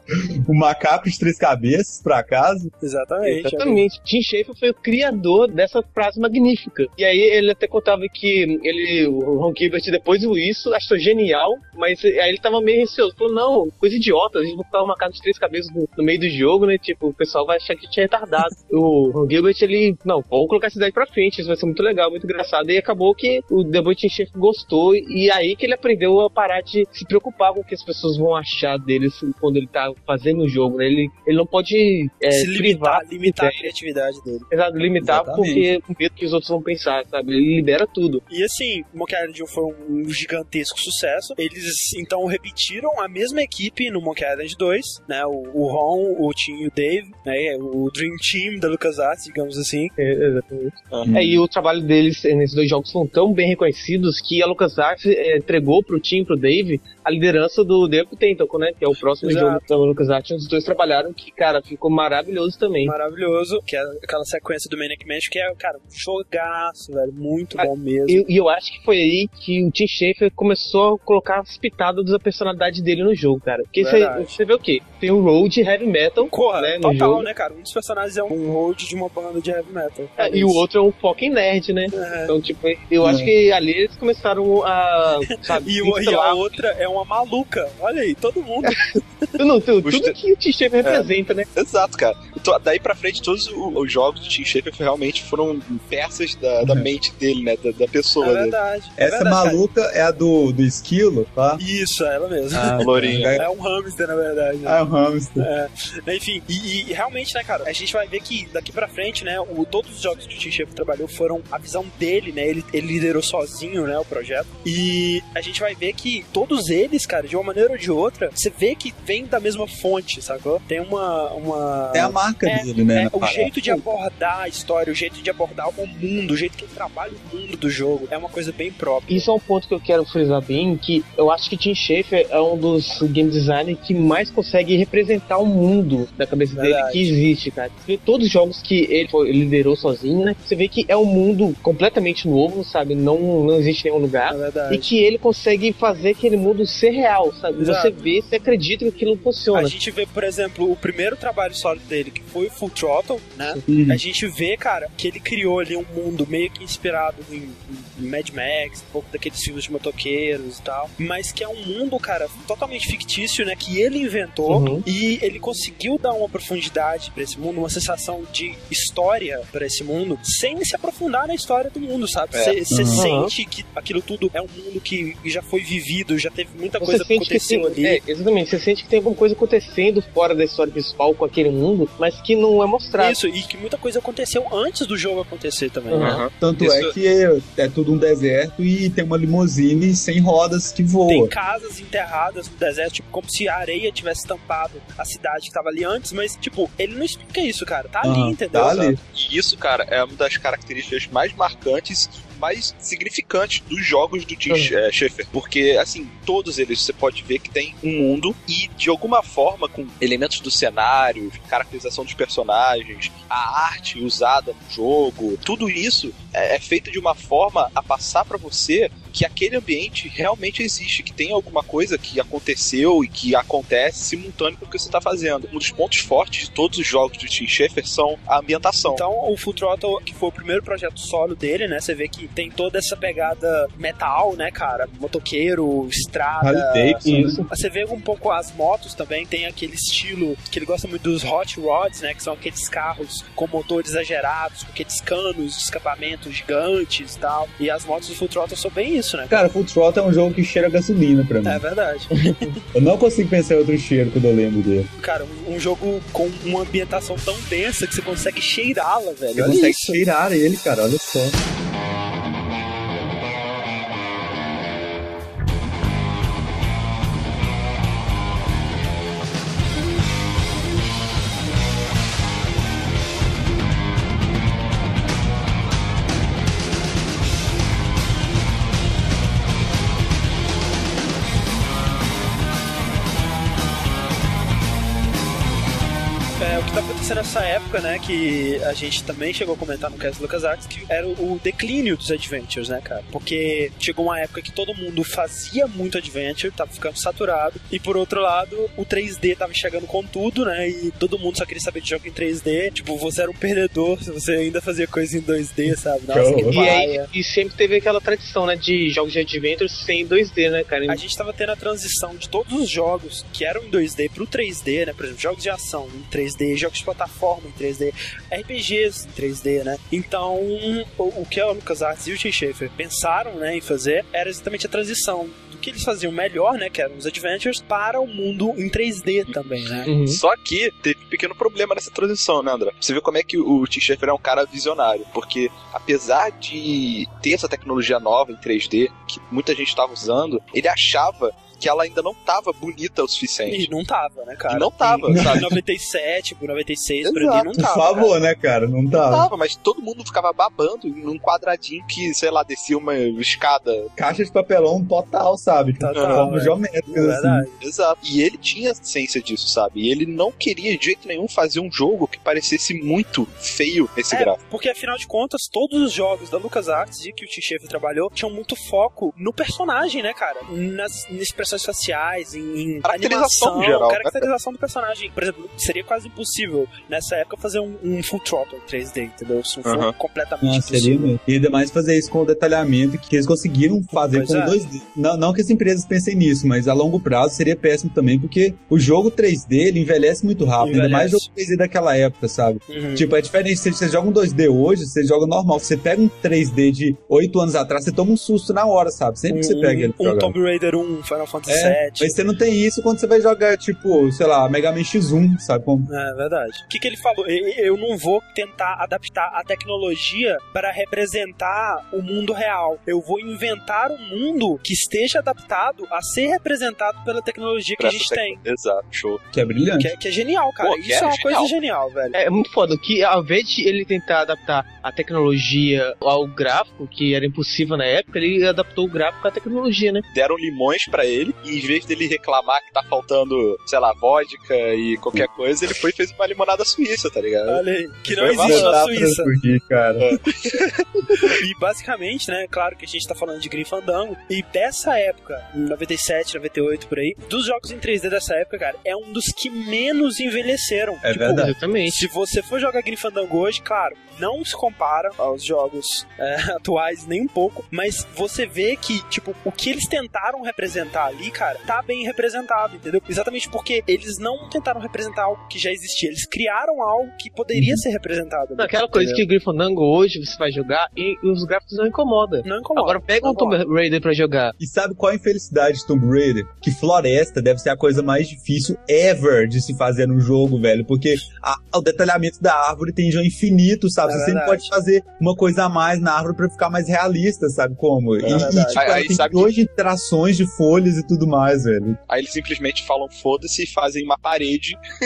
o <laughs> macaco de três cabeças, por acaso. Exatamente. Exatamente. Tim Schafer foi o criador dessa frase magnífica. E aí ele até contava que ele, o Ron Gilbert, depois viu isso, achou genial, mas aí ele tava meio receoso. Falou, não, coisa idiota, a gente vai botar um macaco de três cabeças no, no, meio do jogo, né? Tipo, o pessoal vai achar que tinha retardado. <laughs> o Ron Gilbert, ele, não, vamos colocar essa ideia pra frente, isso vai ser muito legal, muito engraçado. E acabou que o The Tim Schafer gostou, e aí que ele aprendeu a parar de se preocupar com o que as pessoas vão achar dele quando ele tá fazendo o jogo, né? Ele, ele não pode é, se limitar, limitar a criatividade dele. Exato, limitar Exatamente. porque com medo que os outros vão pensar, sabe? Ele libera tudo. E assim, Monkey Island foi um gigantesco sucesso. Eles então repetiram a mesma equipe no Monkey Island 2, né? O, o Ron, o Tim e o Dave, né? O Dream Team da LucasArts, digamos assim. É, exatamente. Uhum. É, e o trabalho deles nesses dois jogos foram tão bem reconhecidos que a LucasArts é, entregou pro Tim e pro Dave a liderança do Deco Tentacle, né? Que é o próximo Exato. jogo da LucasArts. Os dois trabalharam que, cara, ficou maravilhoso também. Maravilhoso, que é aquela sequência do Manic Mansion que é, cara, um jogaço, velho. Muito ah, bom mesmo. E, e, eu acho que foi aí que o Tim Schafer começou a colocar as pitadas da personalidade dele no jogo, cara. Porque você vê o quê? Tem o Road Heavy Metal, Corra, né, no total, jogo. né, cara? Um dos personagens é um Road de uma banda de Heavy Metal. É, e o outro é um fucking nerd, né? É. Então, tipo, eu é. acho que ali eles começaram a, sabe, <laughs> e, e a outra é uma maluca. Olha aí, todo mundo. <laughs> não, tudo, tudo que o Tim Schafer representa, é. né? Exato, cara. Então, daí pra frente, todos os jogos do Tim Schafer realmente foram peças da, da uhum. mente dele, né? Da, da pessoa. É verdade. É Essa verdade, maluca cara. é a do, do esquilo, tá? Isso, é ela mesmo. Ah, <laughs> Lourinha. É um hamster, na verdade. Né? É um hamster. É. Enfim, e, e, realmente, né, cara, a gente vai ver que daqui pra frente, né, o, todos os jogos que o Tim Schafer trabalhou foram a visão dele, né? Ele, ele liderou sozinho, né, o projeto. E a gente vai ver que todos eles, cara, de uma maneira ou de outra, você vê vê que vem da mesma fonte, sacou? Tem uma. uma... É a marca É, dele, né? É, o parada. jeito de abordar a história, o jeito de abordar o mundo, o jeito que ele trabalha o mundo do jogo é uma coisa bem própria. Isso é um ponto que eu quero frisar bem, que eu acho que Tim Schafer é um dos game designers que mais consegue representar o mundo da cabeça dele Verdade. que existe, cara. Você vê todos os jogos que ele foi- liderou sozinho, né? Você vê que é um mundo completamente novo, sabe? Não, não existe nenhum lugar. É E que ele consegue fazer aquele mundo ser real, sabe? Exato. Você vê, você acredita que aquilo funciona. A gente vê, por exemplo, o primeiro trabalho sólido dele, que foi o Full Throttle, né? Uhum. A gente vê, cara, que ele criou ali um mundo meio que inspirado em, em Mad Max, um pouco daqueles filmes de motoqueiros e tal, mas que é um mundo, cara, totalmente fictício, né? Que ele inventou Uhum. e ele conseguiu dar uma profundidade pra esse mundo, uma sensação de história pra esse mundo, sem se aprofundar na história do mundo, sabe? É. Você Uhum. sente que aquilo tudo é um mundo que já foi vivido, já teve muita Você coisa que que aconteceu tem, ali. é, exatamente, você sente que tem alguma coisa acontecendo fora da história principal com aquele mundo, mas que não é mostrado. Isso, e que muita coisa aconteceu antes do jogo acontecer também, Uhum. né? Tanto Isso- é que é, é tudo um deserto e tem uma limusine sem rodas que Tem voa. casas enterradas no deserto, tipo, como se a areia tivesse tampado a cidade que tava ali antes, mas, tipo, ele não explica isso, cara. Tá ali, Aham, entendeu? tá ali. E isso, cara, é uma das características mais marcantes mais significantes dos jogos do Tim Uhum. eh, Schafer. Porque, assim, todos eles você pode ver que tem um mundo e, de alguma forma, com elementos do cenário, caracterização dos personagens, a arte usada no jogo, tudo isso é, é feito de uma forma a passar pra você que aquele ambiente realmente existe, que tem alguma coisa que aconteceu e que acontece simultâneo com o que você está fazendo. Um dos pontos fortes de todos os jogos do Tim Schafer são a ambientação. Então, o Full Throttle, que foi o primeiro projeto solo dele, né? Você vê que tem toda essa pegada metal, né, cara? Motoqueiro, estrada. Isso. Você vê um pouco as motos também, tem aquele estilo que ele gosta muito dos hot rods, né? Que são aqueles carros com motores exagerados, com aqueles canos de escapamento gigantes e tal. E as motos do Full Throttle são bem isso, né? Cara, Full Throttle é um jogo que cheira gasolina pra mim. É verdade. <laughs> Eu não consigo pensar em outro cheiro quando eu lembro dele. Cara, um, um jogo com uma ambientação tão densa que você consegue cheirá-la, velho. Você Olha consegue isso. cheirar ele, cara, olha só. Época, né, que a gente também chegou a comentar no cast do LucasArts, que era o, declínio dos adventures, né, cara? Porque chegou uma época que todo mundo fazia muito adventure, tava ficando saturado, e por outro lado, o 3D tava chegando com tudo, né, e todo mundo só queria saber de jogo em 3D. Tipo, você era um perdedor se você ainda fazia coisa em 2D, sabe? Nossa, que E E aí, e sempre teve aquela tradição, né, de jogos de adventure sem 2D, né, cara? A gente tava tendo a transição de todos os jogos que eram em 2D pro 3D, né? Por exemplo, jogos de ação em 3D, jogos de plataforma em 3D, RPGs em 3D, né? Então, o, o que a LucasArts e o Tim Schafer pensaram, né, em fazer era exatamente a transição do que eles faziam melhor, né, que eram os adventures, para o mundo em 3D também, né? Uhum. Só que teve um pequeno problema nessa transição, né, André? Você vê como é que o Tim Schafer é um cara visionário, porque apesar de ter essa tecnologia nova em 3D, que muita gente estava usando, ele achava que ela ainda não estava bonita o E suficiente. não tava, né, cara? E não tava, em, sabe? Em 97, por 96, por Exato. ali, não Por tava. favor, cara. né, cara? Não Não tá. tava, mas todo mundo ficava babando num quadradinho que, sei lá, descia uma escada. Caixa de papelão total, sabe? É. geométrica, É assim. verdade. Exato. E ele tinha ciência disso, sabe? E ele não queria de jeito nenhum fazer um jogo que parecesse muito feio nesse É, gráfico. porque afinal de contas, todos os jogos da LucasArts e que o Tim Schafer trabalhou tinham muito foco no personagem, né, cara? Nas, em expressões faciais, em, em Caracterização animação, geral, né, caracterização do personagem. Por exemplo, seria quase impossível nessa época fazer um, um full throttle em 3D, entendeu? Se não for Aham. completamente Ah, seria mesmo. E ainda mais fazer isso com o detalhamento que eles conseguiram fazer Pois com é. 2D. Não, não que as empresas pensem nisso, mas a longo prazo seria péssimo também, porque o jogo 3D ele envelhece muito rápido, ainda mais Envelhece. jogo 3D daquela época, sabe? Uhum. Tipo, é diferente. Se você joga um 2D hoje, você joga normal. Se você pega um 3D de 8 anos atrás, você toma um susto na hora, sabe? Sempre que você pega ele um jogar. Tomb Raider 1, Final Fantasy É, VII. mas você não tem isso quando você vai jogar, tipo, sei lá, Mega Man X1, sabe? Como... É verdade. O que, que ele falou? Eu não vou tentar adaptar a tecnologia para representar o mundo real. Eu vou inventar um mundo que esteja adaptado a ser representado pela tecnologia que Pra a gente tem. Exato, show. Que é brilhante. Que é, que é genial, cara. Pô, Isso é é, uma genial. coisa genial, velho. É muito foda que ao invés de ele tentar adaptar a tecnologia ao gráfico, que era impossível na época, ele adaptou o gráfico à tecnologia, né? Deram limões pra ele e em vez dele reclamar que tá faltando, sei lá, vodka e qualquer coisa, ele foi e fez uma limonada suíça, tá ligado? Olha aí, que não existe na Suíça. fugir, cara. <laughs> E basicamente, né, claro que a gente tá falando de Grim Fandango, e dessa época, 97, 98, por aí, dos jogos em 3D dessa época, cara, é um dos que menos envelheceram. É verdade. Exatamente. Se você for jogar Grim Fandango hoje, claro, não se compara aos jogos é, <laughs> atuais nem um pouco, mas você vê que, tipo, o que eles tentaram representar ali, cara, tá bem representado, entendeu? Exatamente porque eles não tentaram representar algo que já existia, eles criaram algo que poderia ser representado. ali, Não, aquela coisa entendeu? que o Gryffindor hoje você vai jogar e os gráficos não incomodam. Não incomoda. Agora pega não um Tomb. Raider pra jogar. E sabe qual a infelicidade de Tomb Raider? Que floresta deve ser a coisa mais difícil ever de se fazer num jogo, velho. Porque a- o detalhamento da árvore tem já infinito, sabe? É Você sempre verdade. pode fazer uma coisa a mais na árvore pra ficar mais realista, sabe como? e, e, verdade. tipo, Aí- ela aí tem sabe milhões de interações de folhas e tudo mais, velho. Aí eles simplesmente falam foda-se e fazem uma parede <laughs>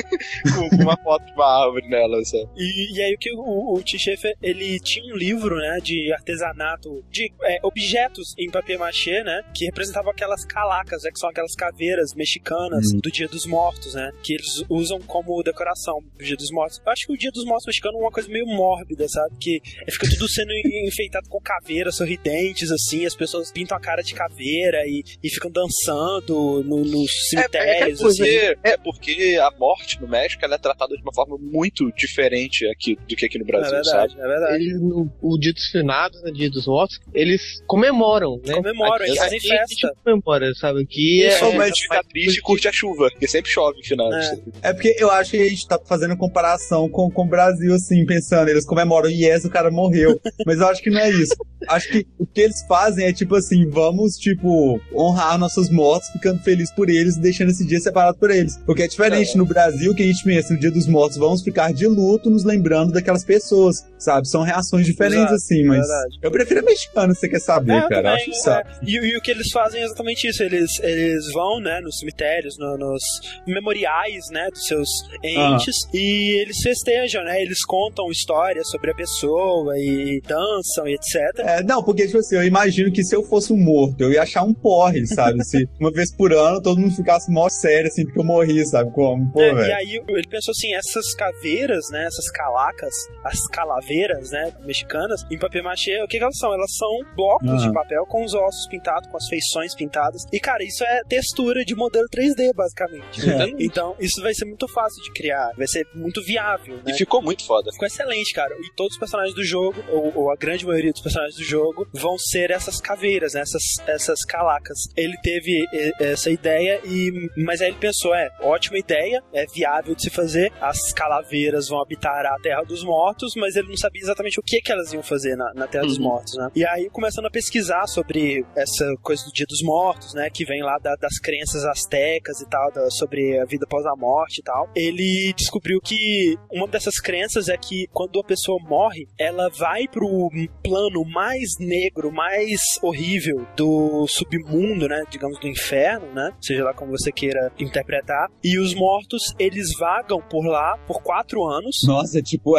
com uma foto de uma árvore nela, sabe? E, e aí o que o, o Tim Schafer, ele tinha um livro, né, de artesanato, de é, objetos em papier-mâché, né, que representavam aquelas calacas, né, que são aquelas caveiras mexicanas Uhum. do Dia dos Mortos, né, que eles usam como decoração do Dia dos Mortos. Eu acho que o Dia dos Mortos mexicano é uma coisa meio mórbida, sabe, que fica tudo sendo <laughs> enfeitado com caveiras sorridentes, assim, as pessoas pintam a cara de caveira e, e ficam dançando no- nos cemitérios, é, assim. porque, é porque a morte no México ela é tratada de uma forma muito diferente aqui do que aqui no É Brasil, sabe? verdade, é verdade. Eles, no, o Dia dos Finados, né, Dia dos Mortos, eles comemoram, né? Comemoram, Aqui- eles fazem aqui a gente festa. comemora, sabe? Que é, Só mais é, fica triste e curte a chuva, porque sempre chove no final. É. É porque eu acho que a gente tá fazendo comparação com, com o Brasil, assim, pensando, eles comemoram, yes, o cara morreu. Mas eu acho que não é isso. Acho que o que eles fazem é tipo assim, vamos, tipo, honrar nossos mortos, ficando felizes por eles e deixando esse dia separado por eles. Porque é diferente no Brasil, que a gente pensa no dia dos mortos, vamos ficar de luto, nos lembrando daquelas pessoas, sabe? São reações diferentes, Exato, assim, mas. verdade. Eu prefiro mexicano, se você quer saber, É, cara. Também, acho que é. sabe. E, e o que eles fazem é exatamente isso. Eles, eles vão, né, nos cemitérios, no- nos memoriais, né, dos seus entes, e eles festejam, né? Eles contam histórias sobre a pessoa e dançam e etc. É, não, porque, tipo assim, eu imagino que se eu fosse um morto, eu ia achar um porre, sabe? se <laughs> uma vez por ano todo mundo ficasse mó sério, assim, porque eu morri, sabe? Como, pô, É, e velho. aí ele pensou assim, essas caveiras, né, essas calacas, as calaveiras, né, mexicanas, em papel machê, o que, que elas são? Elas são blocos Aham. de papel com os ossos pintados, com as feições pintadas. E cara, isso é textura de modelo 3D, basicamente. É. Então, isso vai ser muito fácil de criar, vai ser muito viável, né? E ficou muito foda. Ficou excelente, cara. E todos os personagens do jogo, ou, ou a grande maioria dos personagens do jogo, vão ser essas caveiras, né? essas, essas calacas. Ele teve essa ideia, e mas aí ele pensou: é, ótima ideia, é viável de se fazer. As calaveiras vão habitar a Terra dos Mortos, mas ele não sabia exatamente o que, que elas iam fazer na, na Terra dos Uhum. Mortos, né? E aí, começando a pesquisar sobre essa coisa do Dia dos Mortos, né? Que vem lá da- das crenças astecas e tal, da- sobre a vida após a morte e tal. Ele descobriu que uma dessas crenças é que quando a pessoa morre, ela vai pro plano mais negro, mais horrível do submundo, né? Digamos, do inferno, né? Seja lá como você queira interpretar. E os mortos, eles vagam por lá por quatro anos. Nossa, tipo,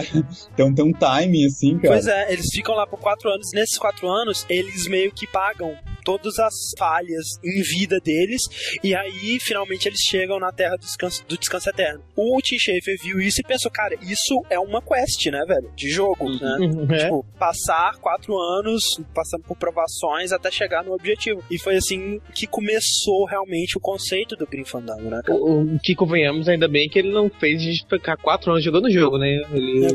tem, tem um timing, assim, cara. Pois é, eles ficam lá por quatro anos. Nesses quatro anos, eles meio que pagam todas as falhas em vida deles. E aí, finalmente, eles chegam na Terra do Descanso, do descanso Eterno. O Tim Schafer viu isso e pensou, cara, isso é uma quest, né, velho? De jogo, Uhum. né? Uhum, é. Tipo, passar quatro anos passando por provações até chegar no objetivo. E foi assim que começou realmente o conceito do Grim Fandango, né, cara? O, o que convenhamos, ainda bem que ele não fez a gente ficar quatro anos jogando o jogo, né? Ele É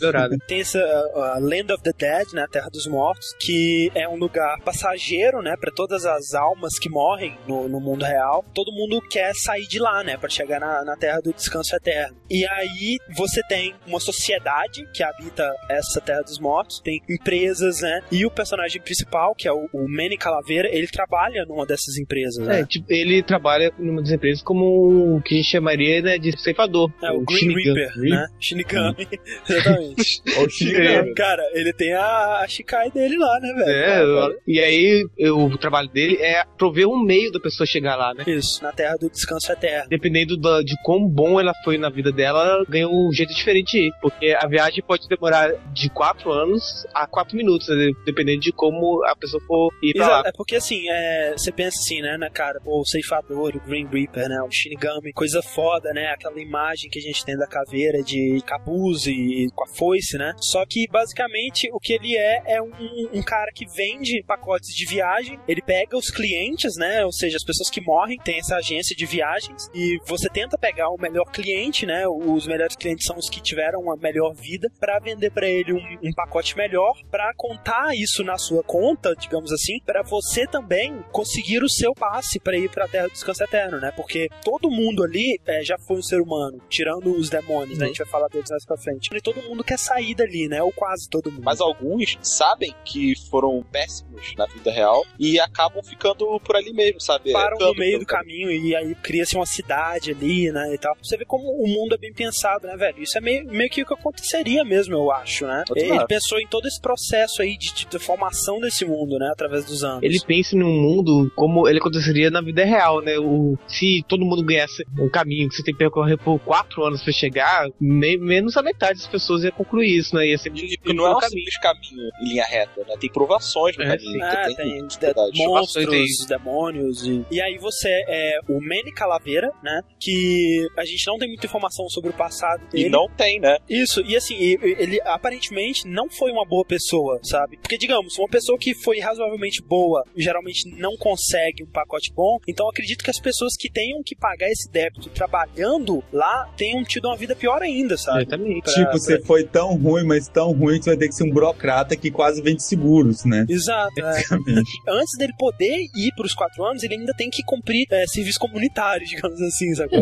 verdade. Tem essa a Land of the Dead, né, a Terra dos Mortos, que é um lugar passageiro né, para todas as almas que morrem no, no, mundo real. Todo mundo quer sair de lá, né, para chegar na, na Terra do Descanso Eterno. E aí você tem uma sociedade que habita essa Terra dos Mortos, tem empresas, né, e o personagem principal, que é o, o Manny Calaveira, ele trabalha numa dessas empresas, né? É, tipo, ele trabalha numa das empresas como o que a gente chamaria né, de ceifador. É, o, o Green Shinigami. Reaper, né? Shinigami, <laughs> exatamente. <laughs> o Shinigami. Cara, ele tem a, a Shikai dele lá, né, velho? É, e aí o trabalho dele é prover um meio da pessoa chegar lá, né? Isso, na Terra do Descanso Eterno. Dependendo da, de quão bom ela foi na vida dela, ela ganha um jeito diferente de ir. Porque a viagem pode demorar de 4 anos a 4 minutos, né? dependendo de como a pessoa for ir pra Exato, lá. É porque assim, é, você pensa assim, né, na cara, pô, o Ceifador, o Green Reaper, né, o Shinigami, coisa foda, né, aquela imagem que a gente tem da caveira de capuz e com a foice, né? Só que basicamente o que ele é é um, um cara que vende pacotes de viagem, ele pega os clientes, né, ou seja, as pessoas que morrem, tem essa agência de viagens e você tenta pegar o melhor cliente, né, os melhores clientes são os que tiveram uma melhor vida para vender para ele um, um pacote melhor, para contar isso na sua conta, digamos assim, para você também conseguir o seu passe para ir para a Terra do Descanso Eterno, né? Porque todo mundo ali é, já foi um ser humano, tirando os demônios, né? A gente vai falar deles mais pra frente. E todo mundo quer sair dali, né? Ou quase todo mundo. Mas alguns sabem que foram péssimos na vida real e acabam ficando por ali mesmo, sabe? Param Canto no meio do caminho e aí cria-se uma cidade ali, né? E tal. Você vê como o mundo é bem pensado, né, velho? Isso é meio, meio que o que aconteceria mesmo, eu acho, né? Outro Ele lado. pensou em todo esse processo aí de, de formação desse mundo, né? Através dos anos. Ele pensa num mundo como ele aconteceria na vida real, né? O, se todo mundo ganhasse um caminho que você tem que percorrer por quatro anos pra chegar, me- menos a metade das pessoas ia concluir isso, né? Ia ser E não é um caminho. simples caminho em linha reta, né? Tem provações no É, caminho. Ah, tem, tem de- monstros, aí. demônios. E... e aí você é o Manny Calaveira, né? Que a gente não tem muita informação sobre o passado dele. E não tem, né? Isso, e assim, e- ele aparentemente não foi uma boa pessoa, sabe? Porque, digamos, uma pessoa que foi razoavelmente boa geralmente não consegue um pacote bom, então eu acredito que as pessoas que tenham que pagar esse débito trabalhando lá tenham tido uma vida pior ainda, sabe? Exatamente. Pra- tipo, pra- você foi tão ruim, mas tão ruim que você vai ter que ser um burocrata que quase vende seguros, né? Exato, é. <laughs> Antes dele poder ir para os quatro anos, ele ainda tem que cumprir é, serviço comunitário, <laughs> digamos assim, sabe?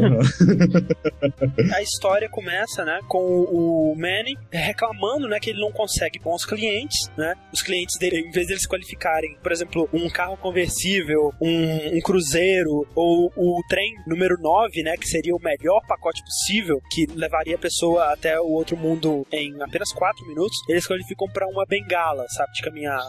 a história começa, né, com o Manny reclamando, né, que ele não consegue bons clientes, né? Os clientes dele, em vez de eles qualificarem, por exemplo, um carro conversível, um, um cruzeiro ou o trem número 9, né, que seria o melhor pacote possível, que levaria a pessoa até o outro mundo em apenas 4 minutos, eles qualificam para uma bengala, sabe, de caminhar.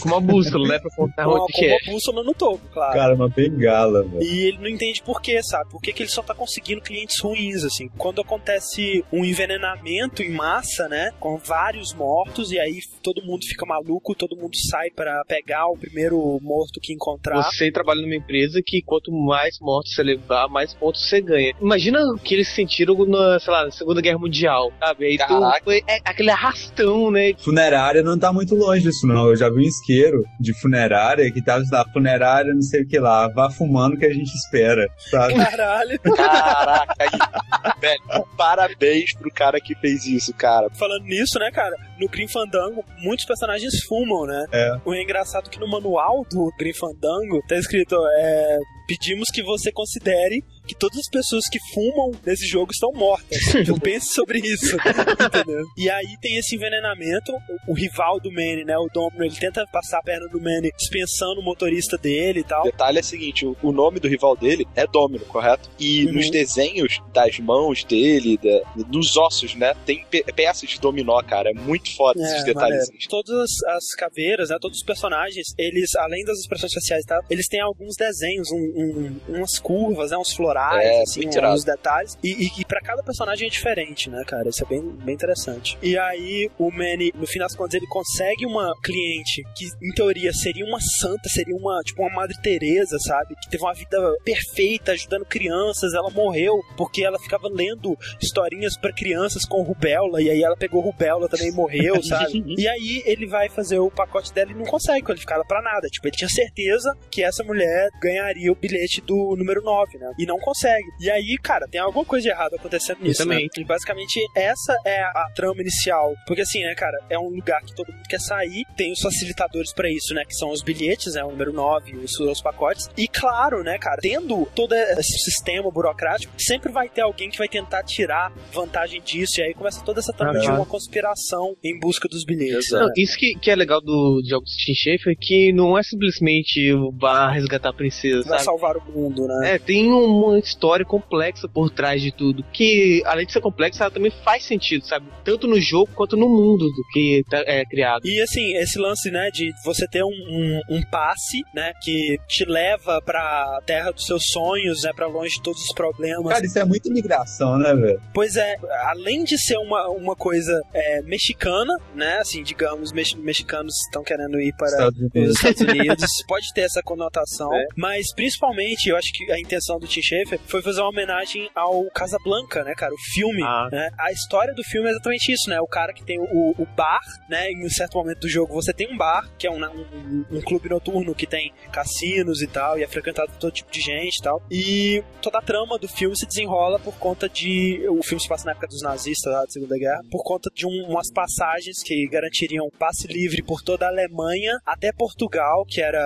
Com uma bússola, né? Pra contar Com, onde com que é. uma bússola no topo, claro. Cara, uma bengala, velho. E ele não entende por quê, sabe? Por que, que ele só tá conseguindo clientes ruins, assim. Quando acontece um envenenamento em massa, né? Com vários mortos, e aí todo mundo fica maluco, todo mundo sai pra pegar o primeiro morto que encontrar. Você trabalha numa empresa que quanto mais mortos você levar, mais pontos você ganha. Imagina o que eles sentiram na, sei lá, na Segunda Guerra Mundial, sabe? Aí tu- foi é, aquele arrastão, né? Funerária não tá muito longe disso, não. Eu já vi um isqueiro de funerária que tava lá, funerária, não sei o que lá, vá fumando que a gente espera, sabe? Caralho. Caraca, aí, velho, parabéns pro cara que fez isso, cara. Falando nisso, né, cara? No Grim Fandango, muitos personagens fumam, né? É. O engraçado é que no manual do Grim Fandango tá escrito: é, pedimos que você considere que todas as pessoas que fumam nesse jogo estão mortas. Então pense sobre isso. <laughs> entendeu? E aí tem esse envenenamento. O, o rival do Manny, né? O Domino, ele tenta passar a perna do Manny dispensando o motorista dele e tal. O detalhe é o seguinte: o, o nome do rival dele é Domino, correto? E Uhum. nos desenhos das mãos dele, da- dos ossos, né? Tem pe- peças de dominó, cara. É muito foda esses maneiro. detalhes. Todas as, as caveiras, né, todos os personagens, eles, além das expressões faciais e tal, eles têm alguns desenhos, um- um- umas curvas, né, uns florais, É, assim, uns detalhes. E, e, e pra cada personagem é diferente, né, cara? Isso é bem, bem interessante. E aí, o Manny, no fim das contas, ele consegue uma cliente que, em teoria, seria uma santa, seria uma, tipo, uma Madre Teresa, sabe? Que teve uma vida perfeita, ajudando crianças. Ela morreu porque ela ficava lendo historinhas pra crianças com rubéola, e aí ela pegou rubéola também e morreu, <laughs> sabe? E aí ele vai fazer o pacote dela e não consegue qualificar ela pra nada. Tipo, ele tinha certeza que essa mulher ganharia o bilhete do número 9, né? E não consegue. E aí, cara, tem alguma coisa de errado acontecendo nisso. Né? Exatamente. E basicamente essa é a trama inicial. Porque assim, né, cara, é um lugar que todo mundo quer sair, tem os facilitadores pra isso, né? Que são os bilhetes, né? O número 9, os, os pacotes. E claro, né, cara, tendo todo esse sistema burocrático, sempre vai ter alguém que vai tentar tirar vantagem disso. E aí começa toda essa trama de Aham. uma conspiração em busca dos bilhetes. Né? Não, isso que, que é legal do de jogos de Tim Schafer, que não é simplesmente o bar resgatar a princesa, Vai sabe? salvar o mundo, né? É, tem uma história complexa por trás de tudo. Que, além de ser complexa, ela também faz sentido, sabe? Tanto no jogo quanto no mundo do que tá- é criado. E assim, esse lance, né, de você ter um, um, um passe, né, que te leva pra terra dos seus sonhos, né, pra longe de todos os problemas. Cara, isso é muito imigração, né, velho? Pois é, além de ser uma, uma coisa é, mexicana, né, assim, digamos, mex- mexicanos estão querendo ir para Estados Unidos. os Estados Unidos, <laughs> pode ter essa conotação, É. mas principalmente eu acho que a intenção do Tim Schafer foi fazer uma homenagem ao Casablanca, né, cara, o filme, Ah. né? A história do filme é exatamente isso, né? O cara que tem o, o bar, né? Em um certo momento do jogo você tem um bar, que é um, um, um clube noturno que tem cassinos e tal, e é frequentado por todo tipo de gente e tal. E toda a trama do filme se desenrola por conta de. O filme se passa na época dos nazistas, lá da Segunda Guerra, por conta de um- umas passagens que garantiriam passe livre por toda a Alemanha até Portugal, que era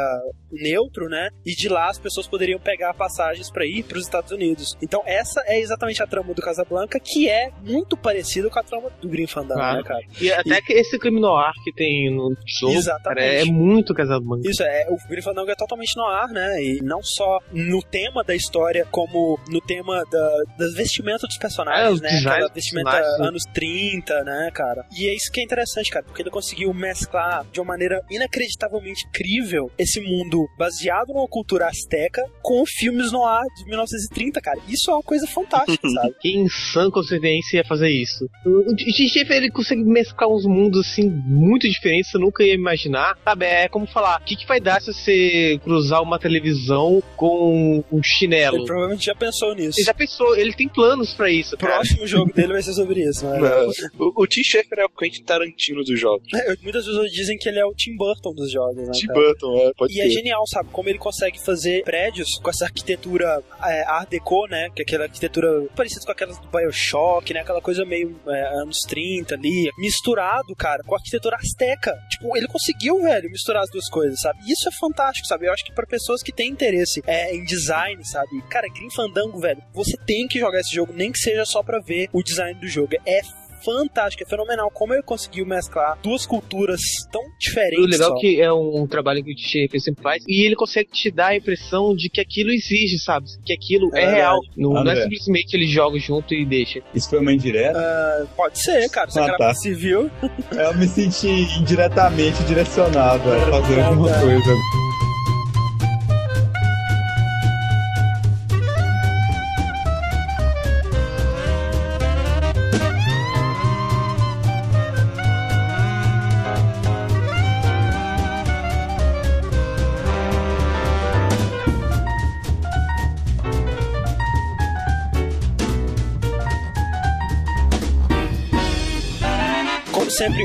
neutro, né? E de lá as pessoas poderiam pegar passagens para ir para os Estados Unidos. Então essa é exatamente a trama do Casablanca, que é muito parecido com a trama do Green Fandango, Claro. né, cara? E até que esse crime noir que tem no jogo, Exatamente. cara, é muito Casablanca. Isso, é, o Green Fandango é totalmente no ar, né? E não só no tema da história, como no tema da, das vestimentas dos É, personagens, os né? Aquela vestimenta anos 30, né, cara? E é isso que é interessante, cara, porque ele conseguiu mesclar de uma maneira inacreditavelmente incrível esse mundo baseado numa cultura asteca com filmes no ar de 1930, cara. Isso é uma coisa fantástica, <laughs> sabe? Que em sã consciência ia fazer isso. O Tim Schafer, ele consegue mesclar uns mundos, assim, muito diferentes, você nunca ia imaginar. Sabe, é como falar, o que, que vai dar se você cruzar uma televisão com um chinelo? Ele provavelmente já pensou nisso. Ele já pensou, ele tem planos pra isso, O cara. próximo jogo dele vai ser sobre isso, né? O, o Tim Schafer é o Quentin Tarantino dos jogos. É, Muitas pessoas dizem que ele é o Tim Burton dos jogos, né? Tim cara? Burton, é, pode E é ser. genial, sabe? Como ele consegue fazer prédios com essa arquitetura é, Art Deco, né? Que é aquela arquitetura parecida com aquelas do Bioshock, né? Aquela coisa meio é, anos 30 ali. Misturado, cara, com a arquitetura asteca. Tipo, ele conseguiu, velho, misturar as duas coisas, sabe? Isso é fantástico, sabe? Eu acho que pra pessoas que têm interesse é, em design, sabe? Cara, Grim Fandango, velho, você tem que jogar esse jogo, nem que seja só pra ver o design do jogo. É fantástico, é fenomenal como ele conseguiu mesclar duas culturas tão diferentes. O legal só. é que é um trabalho que o Schaefer sempre faz e ele consegue te dar a impressão de que aquilo exige, sabe? Que aquilo É é, real. Não, não é André. simplesmente ele joga junto e deixa. Isso foi uma indireta. Pode ser, cara. Você Ah, é tá. civil. <laughs> Eu me senti indiretamente direcionado a fazer Ah, alguma coisa.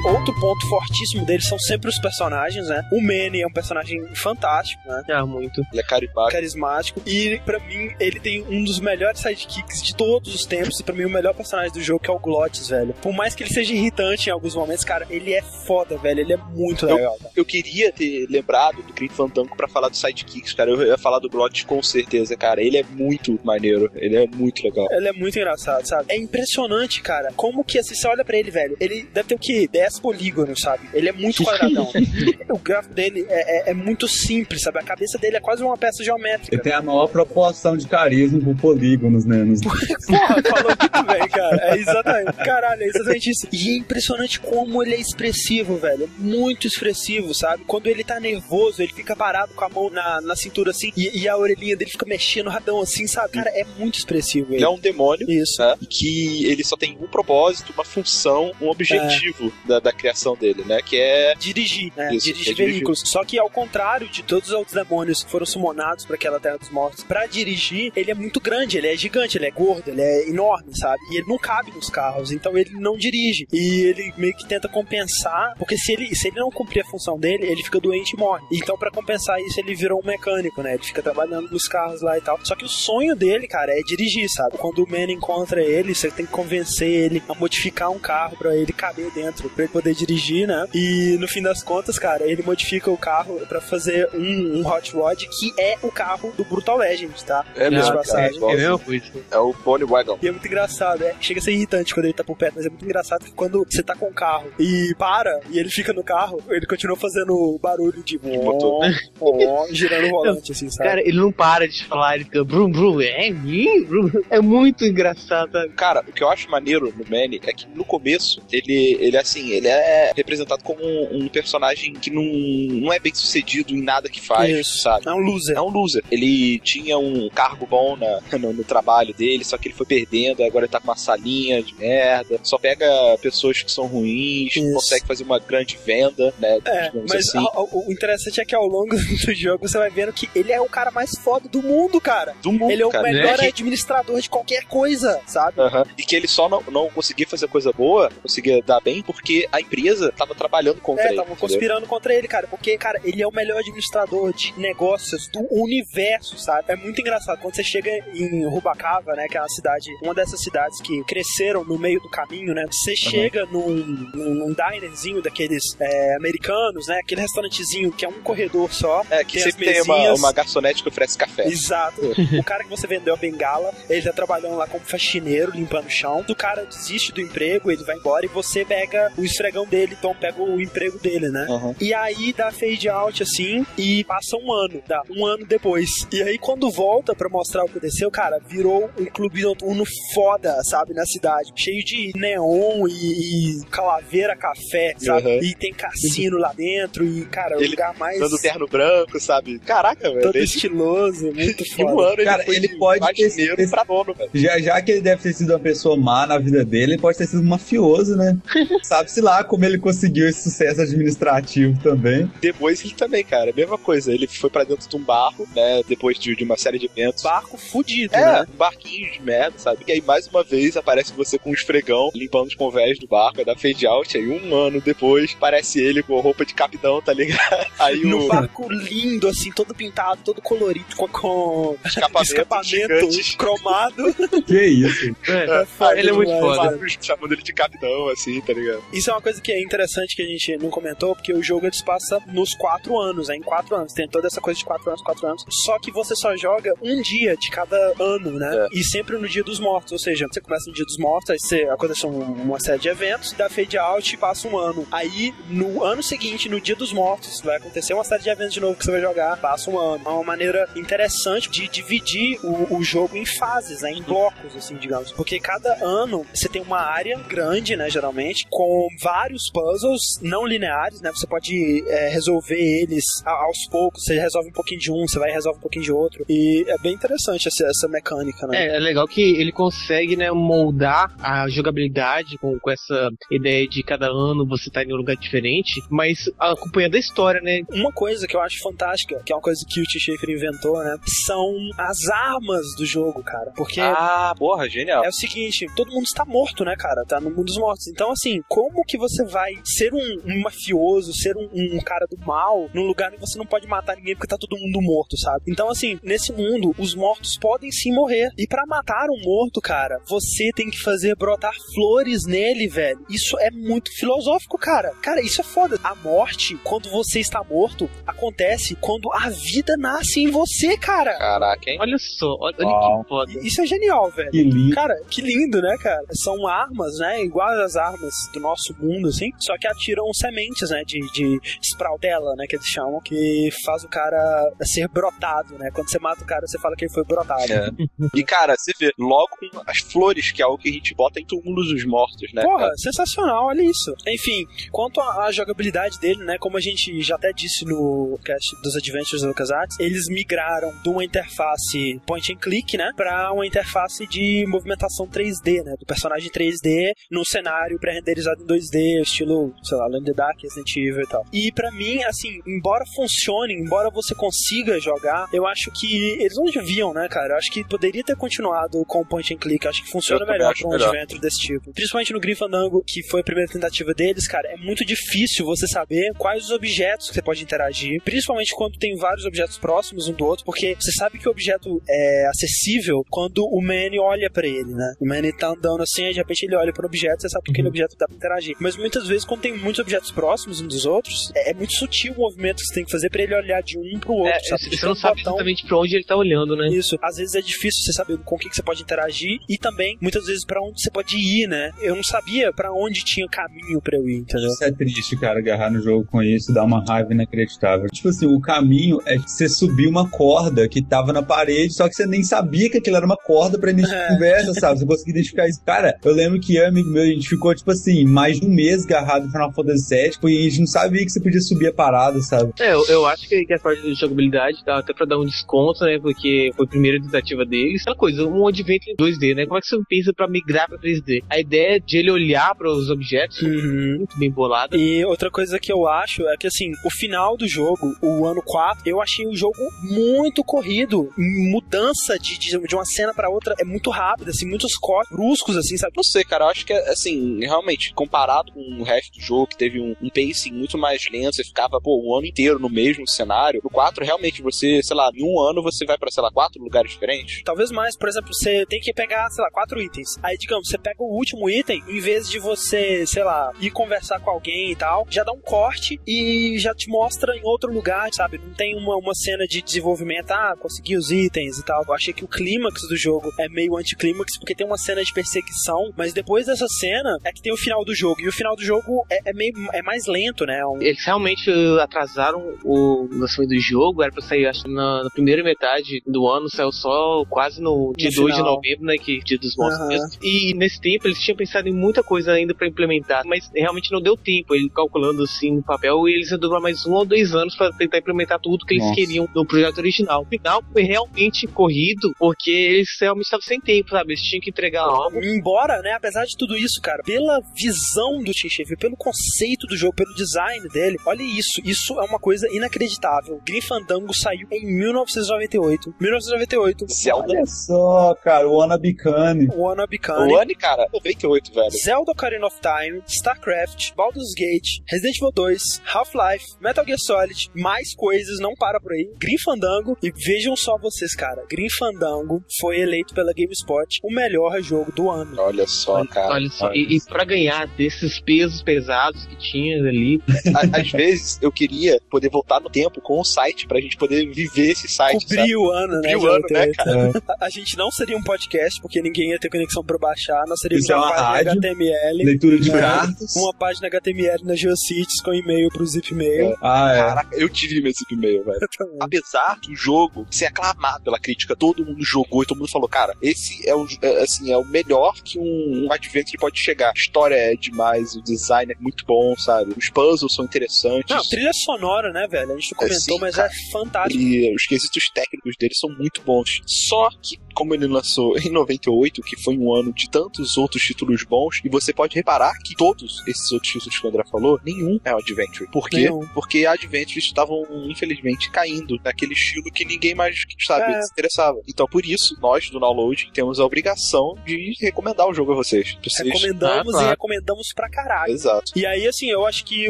Outro ponto fortíssimo deles são sempre os personagens, né? O Manny é um personagem fantástico, né? Ah, muito. Ele é caribaco. Carismático. E pra mim, ele tem um dos melhores sidekicks de todos os tempos. E pra mim, o melhor personagem do jogo que é o Glottis, velho. Por mais que ele seja irritante em alguns momentos, cara, ele é foda, velho. Ele é muito Eu- legal, cara. Eu queria ter lembrado do Green Fandango pra falar do Sidekicks, cara. Eu ia falar do Glottis com certeza, cara. Ele é muito maneiro. Ele é muito legal. Ele é muito engraçado, sabe? É impressionante, cara. Como que assim, você olha pra ele, velho. Ele deve ter o quê? 10 polígonos, sabe? Ele é muito quadradão. <laughs> o gráfico dele é, é- é muito simples, sabe? A cabeça dele é quase uma peça geométrica. Ele tem a maior proporção de carisma por polígonos, né? Nos... <laughs> Porra, falou muito bem, cara. É exatamente. Caralho, é exatamente isso. E é impressionante como ele é expressivo, velho. Muito expressivo, sabe? Quando ele tá nervoso, ele fica parado com a mão na, na cintura assim e, e a orelhinha dele fica mexendo radão assim, sabe? Cara, é muito expressivo. Ele é um demônio, Isso. né? Que ele só tem um propósito, uma função, um objetivo. Da, da criação dele, né? Que é dirigir, né? Isso, dirigir é dirigir. veículos. Só que ao contrário de todos os outros demônios que foram sumonados para aquela Terra dos Mortos, pra dirigir, ele é muito grande, ele é gigante, ele é gordo, ele é enorme, sabe? E ele não cabe nos carros, então ele não dirige. E ele meio que tenta compensar, porque se ele, se ele não cumprir a função dele, ele fica doente e morre. Então, pra compensar isso, ele virou um mecânico, né? Ele fica trabalhando nos carros lá e tal. Só que o sonho dele, cara, é dirigir, sabe? Quando o Man encontra ele, você tem que convencer ele a modificar um carro pra ele caber dentro, pra ele poder dirigir, né? E no fim das contas, cara, ele modifica o carro pra fazer um, um Hot Rod que é o carro do Brutal Legend, tá? É mesmo, de passagem. É coisa. é o Pony Wagon. E é muito engraçado, é. Chega a ser irritante quando ele tá por perto, mas é muito engraçado que quando você tá com o carro e para e ele fica no carro, ele continua fazendo barulho de motor. ó, girando o volante, assim, sabe? Cara, ele não para de falar, ele fica brum brum, é mim, brum. É muito engraçado, sabe? Cara, o que eu acho maneiro no Manny é que no começo ele, ele assim, ele é representado como um, um personagem que não, não é bem sucedido em nada que faz, Isso. sabe? É um loser. É um loser. Ele tinha um cargo bom na, <laughs> no, no trabalho dele, só que ele foi perdendo, agora ele tá com uma salinha de merda, só pega pessoas que são ruins, não Isso. consegue fazer uma grande venda, né? É, mas assim. a- a- o interessante é que ao longo <laughs> do jogo você vai vendo que ele é o cara mais foda do mundo, cara. do mundo, Ele é o cara. melhor Que- administrador de qualquer coisa, sabe? Aham. E que ele só não, não conseguia fazer coisa boa, conseguia dar bem, porque a empresa tava trabalhando contra É, ele. estavam conspirando contra ele, cara. Porque, cara, ele é o melhor administrador de negócios do universo, sabe? É muito engraçado. Quando você chega em Rubacava, né? Que é uma cidade, uma dessas cidades que cresceram no meio do caminho, né? Você chega num, num, num dinerzinho daqueles é, americanos, né? Aquele restaurantezinho que é um corredor só. É, que Tem sempre tem uma, uma garçonete que oferece café. Exato. <laughs> o cara que você vendeu a bengala, ele tá trabalhando lá como faxineiro, limpando o chão. O cara desiste do emprego, ele vai embora e você pega o esfregão dele, então pega o emprego dele, né? Aham. E aí dá fade out assim e passa um ano, dá um ano depois. E aí quando volta pra mostrar o que aconteceu, cara, virou um clube noturno foda, sabe, na cidade. Cheio de neon e, e calaveira café, sabe? Uhum. E tem cassino lá dentro e, cara, o Ele lugar mais Dando terno branco, sabe? Caraca, velho. todo estiloso, <laughs> muito Em um foda. ano ele Cara, ele de pode ter- pra dono, velho. Já, já que ele deve ter sido uma pessoa má na vida dele, ele pode ter sido um mafioso, né? <laughs> Sabe-se lá como ele conseguiu esse sucesso administrativo também. Depois ele também, cara, mesma coisa. Ele foi pra dentro de um barco, né? Depois de, de uma série de eventos. Barco fudido, É, né? um barquinho de merda, sabe? E aí, mais uma vez, aparece você com um esfregão, limpando os convés do barco, vai dar fade out. Aí, um ano depois, aparece ele com a roupa de capitão, tá ligado? <laughs> Aí No o barco lindo, assim, todo pintado, todo colorido, com, com escapamento, escapamento cromado. Que isso? <laughs> É, foda ele é muito foda. Chamando ele de capitão, assim, tá ligado? Isso é uma coisa que é interessante que a gente não comentou, porque o jogo se passa nos quatro anos, né? Em quatro anos. Tem toda essa coisa de quatro anos, quatro anos. Só que você só joga um dia de cada ano, né? E sempre no dia dos mortos. Ou seja, você começa no dia dos mortos, aí você acontece um- uma série de eventos, dá fade out e passa um ano. Aí, no ano seguinte, no dia dos mortos, vai acontecer uma série de eventos de novo que você vai jogar, passa um ano. É uma maneira interessante de dividir o, o jogo em fases, né? Em blocos, assim, digamos. Porque cada ano você tem uma área grande, né? Geralmente, com vários puzzles não lineares, né? Você pode é, resolver eles aos poucos. Você resolve um pouquinho de um, você vai e resolve um pouquinho de outro. E é bem interessante essa, essa mecânica, né? É, é legal que ele consegue, né, moldar a jogabilidade com, com essa ideia de cada ano você tá em um lugar diferente, mas acompanhando a história, né? Uma coisa que eu acho fantástica, que é uma coisa que o T. Schaefer inventou, né? São as armas do jogo, cara. Porque Ah, porra, genial. é o seguinte, todo mundo está morto, né, cara? Tá no mundo dos mortos. Então, assim, como que você vai ser um, um mafioso, ser um, um cara do mal, num lugar onde você não pode matar ninguém porque tá todo mundo morto, sabe? Então, assim, nesse mundo, os mortos podem sim morrer. E pra matar um morto, cara, você tem que fazer brotar flores nele, velho. Isso é muito filosófico, cara. Cara, isso é foda. A morte, quando você está morto, acontece quando a vida nasce em você, cara. Caraca, hein? Olha só, olha, olha Uau. que foda. Isso é genial, velho. Que lindo. Cara, que lindo, né, cara? São armas, né? Iguais às armas do nosso mundo, assim. Só que atiram sementes, né? De, de sproutella, né? Que eles chamam. Que faz o cara ser brotado, né? Quando você mata o cara, você fala que ele foi brotado. É. E, cara, você vê, logo com as flores, que é algo que a gente bota em túmulos dos mortos, né? Porra, cara? sensacional, olha isso. Enfim, quanto à jogabilidade dele, né? Como a gente já até disse no cast dos Adventures da LucasArts, eles migraram de uma interface point and click, né? Pra uma interface de movimentação 3D, né? Do personagem 3D num cenário pré-renderizado em em 2D, estilo, sei lá, Land of Dark, Resident Evil e tal. E pra mim, assim, embora funcione, embora você consiga jogar, eu acho que eles não deviam, né, cara? Eu acho que poderia ter continuado com o point and click. Eu acho que funciona melhor pra um melhor. adventure desse tipo. Principalmente no Grim Fandango, que foi a primeira tentativa deles, cara, é muito difícil você saber quais os objetos que você pode interagir, principalmente quando tem vários objetos próximos um do outro, porque você sabe que o objeto é acessível quando o Manny olha pra ele, né? O Manny tá andando assim, aí de repente ele olha pro objeto, você sabe que aquele objeto dá pra interagir. Mas muitas vezes, quando tem muitos objetos próximos uns dos outros, é, é muito sutil o movimento que você tem que fazer pra ele olhar de um pro outro, É, sabe? você Tipo, não sabe botão- exatamente pra onde ele tá olhando, né? isso. Às vezes é difícil você saber com o que, que você pode interagir e também, muitas vezes, pra onde você pode ir, né? Eu não sabia pra onde tinha caminho pra eu ir, entendeu? Isso é triste, cara, agarrar no jogo com isso, dá uma raiva inacreditável. Tipo assim, o caminho é que você subir uma corda que tava na parede, só que você nem sabia que aquilo era uma corda pra início de É. conversa, sabe? Você conseguia identificar isso. Cara, eu lembro que eu amigo meu, a gente ficou, tipo assim, mais de um mês agarrado no Final Fantasy VII e a gente não sabia que você podia subir a parada, sabe? É, eu, eu acho que, que a parte de jogabilidade dá até pra dar um desconto, né? Porque foi a primeira tentativa deles. Aquela coisa, um adventure em 2D, né? Como é que você pensa pra migrar pra 3D? A ideia de ele olhar para os objetos é Uhum. muito bem bolada. E outra coisa que eu acho é que, assim, o final do jogo, o ano 4, eu achei o jogo muito corrido. Mudança de, de, de uma cena pra outra é muito rápida, assim, muitos cortes bruscos, assim, sabe? Não sei, cara, eu acho que, assim, realmente, comparado com o resto do jogo, que teve um, um pacing muito mais lento, você ficava, pô, o ano inteiro no mesmo cenário. No 4, realmente, você, sei lá, em um ano você vai pra, sei lá, quatro lugares diferentes. Talvez mais, por exemplo, você tem que pegar, sei lá, quatro itens. Aí, digamos, você pega o último item, em vez de você, sei lá, ir conversar com alguém e tal, já dá um corte e já te mostra em outro lugar, sabe? Não tem uma, uma cena de desenvolvimento, ah, consegui os itens e tal. Eu achei que o clímax do jogo é meio anticlímax, porque tem uma cena de perseguição, mas depois dessa cena é que tem o final do jogo. E o final do jogo é, é meio é mais lento, né? Um- Eles realmente uh, atrasaram o lançamento do jogo, era pra sair, acho que na, na primeira metade do ano, saiu só quase no dia 2 de final. novembro, né, que dia dos mortos Aham. mesmo. E nesse tempo eles tinham pensado em muita coisa ainda pra implementar, mas realmente não deu tempo. Ele calculando assim no papel, e eles iam durar mais um ou dois anos pra tentar implementar tudo que eles Nossa. queriam no projeto original. O final foi realmente corrido, porque eles realmente estavam sem tempo, sabe? Eles tinham que entregar algo. Embora, né, apesar de tudo isso, cara, pela visão do Tim Schafer, pelo conceito do jogo, pelo design dele, olha isso, isso é uma coisa inacreditável. Grim Fandango saiu em 1998. 1998. Zelda. Olha só, cara, o Anabicane. Wanna Be O Kanye, ano, cara, 98, velho. Zelda Ocarina of Time, StarCraft, Baldur's Gate, Resident Evil 2, Half-Life, Metal Gear Solid, mais coisas, não para por aí. Grim Fandango, e vejam só vocês, cara, Grim Fandango foi eleito pela GameSpot o melhor jogo do ano. Olha só, cara. Olha só, e, e pra ganhar desses pesos pesados que tinha ali, A- Às vezes eu queria poder voltar no tempo com o site pra gente poder viver esse site. sabe? Cobrir o ano, né? O de ano, né, 88. cara? A, a gente não seria um podcast, porque ninguém ia ter conexão pra baixar. Nós seríamos é uma, uma página rádio. HTML. Leitura de É. cartas. Uma página HTML na GeoCities com e-mail pro Zipmail. Ah, é. Caraca, eu tive esse e-mail, velho. Apesar do jogo ser aclamado pela crítica, todo mundo jogou e todo mundo falou, cara, esse é o, é, assim, é o melhor que um, um Adventure pode chegar. A história é demais, o design é muito bom, sabe? Os puzzles são interessantes. Não, trilha sonora, né, velho? A gente não É, comentou, sim, mas cara. é fantástico. E os quesitos técnicos dele são muito bons. Só que, como ele lançou em 98, que foi um ano de tantos outros títulos bons, e você pode reparar que todos esses outros títulos que o André falou, nenhum é um Adventure. Por quê? Nenhum. Porque Adventures estavam, infelizmente, caindo naquele estilo que ninguém mais, sabe, É. se interessava. Então, por isso, nós do Download temos a obrigação de recomendar o jogo a vocês. Vocês... Recomendamos Ah, claro. e recomendamos pra caralho. Exato. E aí, assim, eu acho que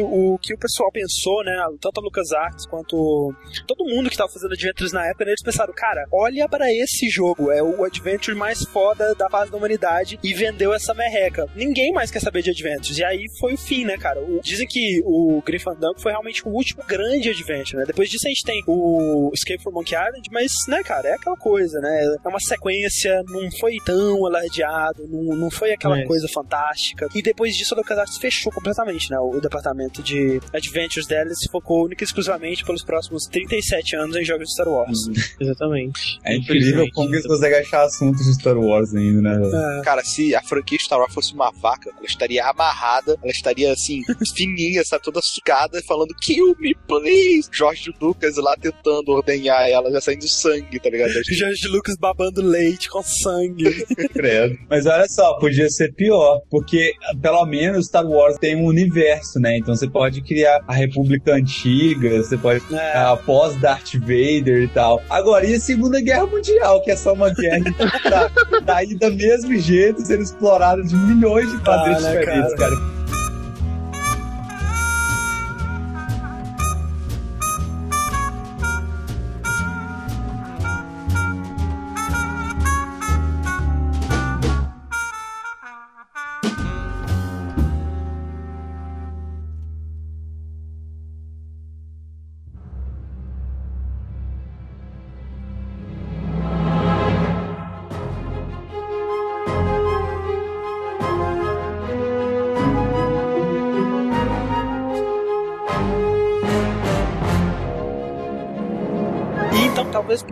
o que o pessoal pensou, né, tanto a LucasArts quanto todo mundo que tava fazendo Adventures na época, né, eles pensaram, cara, olha pra esse jogo, é o Adventure mais foda da fase da humanidade e vendeu essa merreca. Ninguém mais quer saber de Adventures. E aí foi o fim, né, cara? O- dizem que o Grim Fandango foi realmente o último grande Adventure, né? Depois disso a gente tem o Escape from Monkey Island, mas, né, cara, é aquela coisa, né? É uma sequência, não foi tão alardeado, não, não foi aquela É. coisa fantástica. E depois disso a LucasArts fechou completamente, né? O departamento de Adventures dela se focou única e exclusivamente pelos próximos 37 anos em jogos de Star Wars. exatamente. É incrível como conseguem consegue achar assuntos de Star Wars ainda, né? É. Cara, se a franquia Star Wars fosse uma vaca, ela estaria amarrada, ela estaria assim, <laughs> fininha, sabe, toda sugada, falando kill me, please. Jorge Lucas lá tentando ordenhar ela, já saindo sangue, tá ligado? <laughs> George Lucas babando leite com sangue. <laughs> Credo. Mas olha só, podia ser pior, porque pelo menos Star Wars tem um universo, né? Então você pode criar a República Antiga, você pode É. após Darth Vader e tal. Agora, e a Segunda Guerra Mundial, que é só uma guerra que tá, tá aí do mesmo jeito, sendo explorada de milhões de padrões né, diferentes, cara. E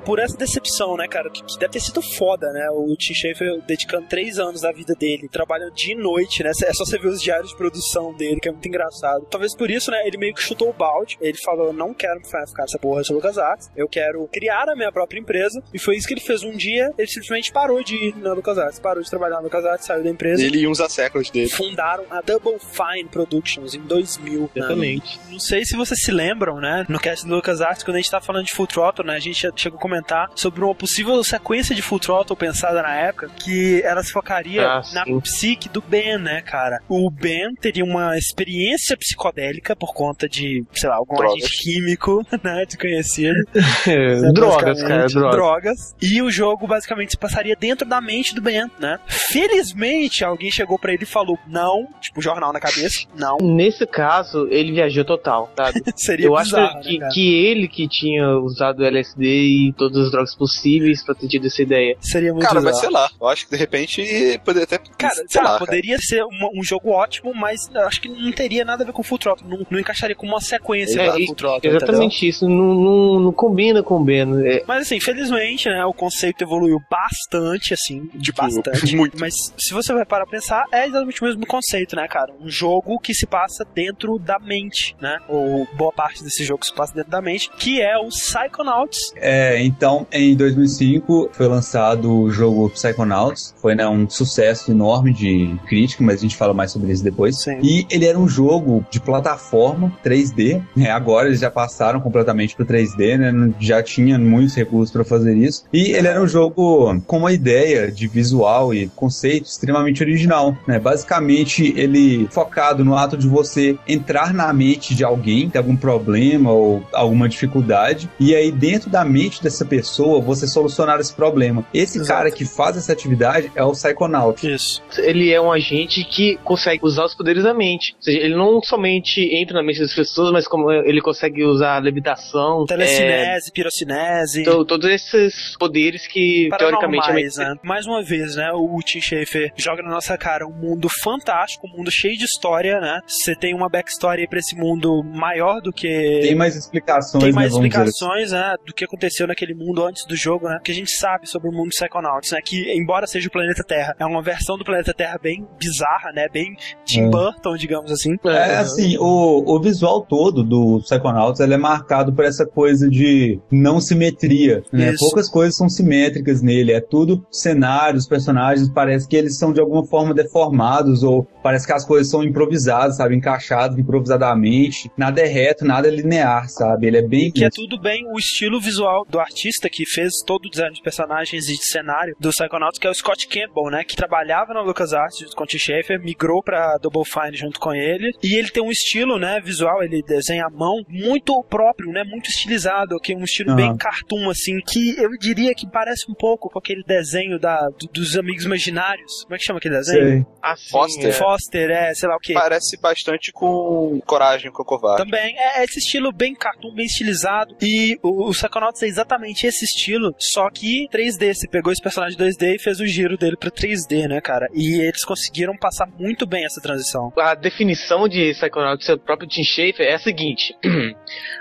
por essa decepção, né, cara, que, que deve ter sido foda, né? O Tim Schafer dedicando três anos da vida dele, trabalhando dia e noite, né? É só você ver os diários de produção dele, que é muito engraçado. Talvez por isso, né, ele meio que chutou o balde. Ele falou: não quero ficar nessa porra de LucasArts, eu quero criar a minha própria empresa. E foi isso que ele fez um dia. Ele simplesmente parou de ir na LucasArts, parou de trabalhar na LucasArts, saiu da empresa. Ele e uns séculos dele. Fundaram a Double Fine Productions em 2000. né? Exatamente. Não sei se vocês se lembram, né? No cast do LucasArts, quando a gente tá falando de Full Throttle, né? A gente chegou a comentar sobre uma possível sequência de Full Throttle pensada na época, que ela se focaria Ah, na psique do Ben, né, cara? O Ben teria uma experiência psicodélica por conta de, sei lá, algum Drogas. agente químico, <laughs> né? Desconhecido. É, <laughs> drogas, cara, drogas. drogas. E o jogo basicamente se passaria dentro da mente do Ben, né? Felizmente, alguém chegou pra ele e falou: não, tipo, jornal na cabeça, <laughs> não. Nesse caso, ele viajou total, sabe? Seria Eu acho bizarro, que, né, que ele que tinha usado LSD e todas as drogas possíveis pra ter tido essa ideia. Seria muito Cara, mas sei lá. Eu acho que de repente poderia até. Cara, sei tá, lá. cara. poderia ser uma- um jogo ótimo, mas eu acho que não teria nada a ver com Full Throttle. Não, não encaixaria como uma sequência É, e- Full Throttle, entendeu? Exatamente isso, não, não, não combina com o Ben. É, Mas assim, felizmente, né, o conceito evoluiu bastante, assim, de Tipo, bastante. <laughs> muito. Mas se você vai parar pra pensar, é exatamente o mesmo conceito, né, cara? Um jogo que se passa dentro da mente, né? Ou boa parte desse jogo se passa dentro da mente, que é o Psychonauts. É, então, em 2005 foi lançado o jogo Psychonauts. Foi né, um sucesso enorme de crítica, mas a gente fala mais sobre isso depois. Sim. E ele era um jogo de plataforma 3D. né? agora eles já passaram completamente para 3D, né? Já tinha muitos recursos para fazer isso. E ele era um jogo com uma ideia de visual e conceito extremamente original. Né? Basicamente, ele focado no ato de você entrar na mente de alguém tem algum problema ou alguma dificuldade, e aí dentro da mente dessa pessoa você solucionar esse problema. Esse Exato. cara que faz essa atividade é o Psychonaut. Isso. ele é um agente que consegue usar os poderes da mente. Ou seja, ele não somente entra na mente das pessoas, mas como ele consegue usar levitação, é, Telecinese, pirocinese. to- todos esses poderes que teoricamente paranormais, mente né? Mais uma vez, né? O Tim Schafer joga na nossa cara um mundo fantástico, um mundo cheio de história, né? Você tem uma backstory aí pra esse mundo maior do que. Tem mais explicações, Tem né, mais assim. explicações, né, do que aconteceu naquele mundo antes do jogo, né? Que a gente sabe sobre o mundo dos Psychonauts, né? Que, embora seja o planeta Terra, é uma versão do planeta Terra bem bizarra, né? Bem Tim É. Burton, digamos assim. É assim, o, o visual todo do Psychonauts ele é marcado por essa coisa de não simetria. Né? Isso. Poucas coisas são simétricas nele. É tudo cenário, os personagens parece que eles são de alguma forma deformados ou parece que as coisas são improvisadas, sabe? Encaixadas improvisadamente. Nada é reto, nada é linear, sabe? Ele é bem. Que é tudo bem o estilo visual do artista que fez todo o design de personagens e de cenário do Psychonauts, que é o Scott Campbell, né? Que trabalhava na LucasArts junto com o Tim Schafer, migrou pra Double Fine junto com ele. E ele tem um estilo, né, visual, ele desenha à mão muito próprio, né? Muito estilizado, que é um estilo Aham. bem cartoon, assim, que eu diria que parece um pouco com aquele desenho da, do- dos Amigos Imaginários. Como é que chama aquele desenho? Assim, Foster. é. Foster, é, sei lá o que. Parece bastante com Coragem com o Covarde. Também é esse estilo bem cartoon, bem estilizado. E o, o Psychonauts é exatamente esse estilo, só que 3D. Você pegou esse personagem 2D e fez o giro dele pra 3D, né, cara? E eles conseguiram passar muito bem essa transição. A definição de Psychonauts do próprio Tim Schafer é a seguinte: <clears throat>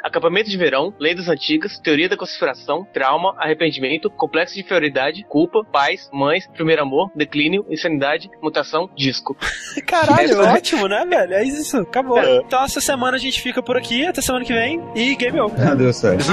acampamento de verão, lendas antigas, teoria da conspiração, trauma, arrependimento, complexo de inferioridade, culpa, paz, mães, primeiro amor, declínio, insanidade, mutação, disco. <laughs> Caralho, Essa- <laughs> ótimo, né, velho? É isso, acabou. É. Então essa semana a gente fica por aqui, até semana que vem e game over. Ah, deu certo.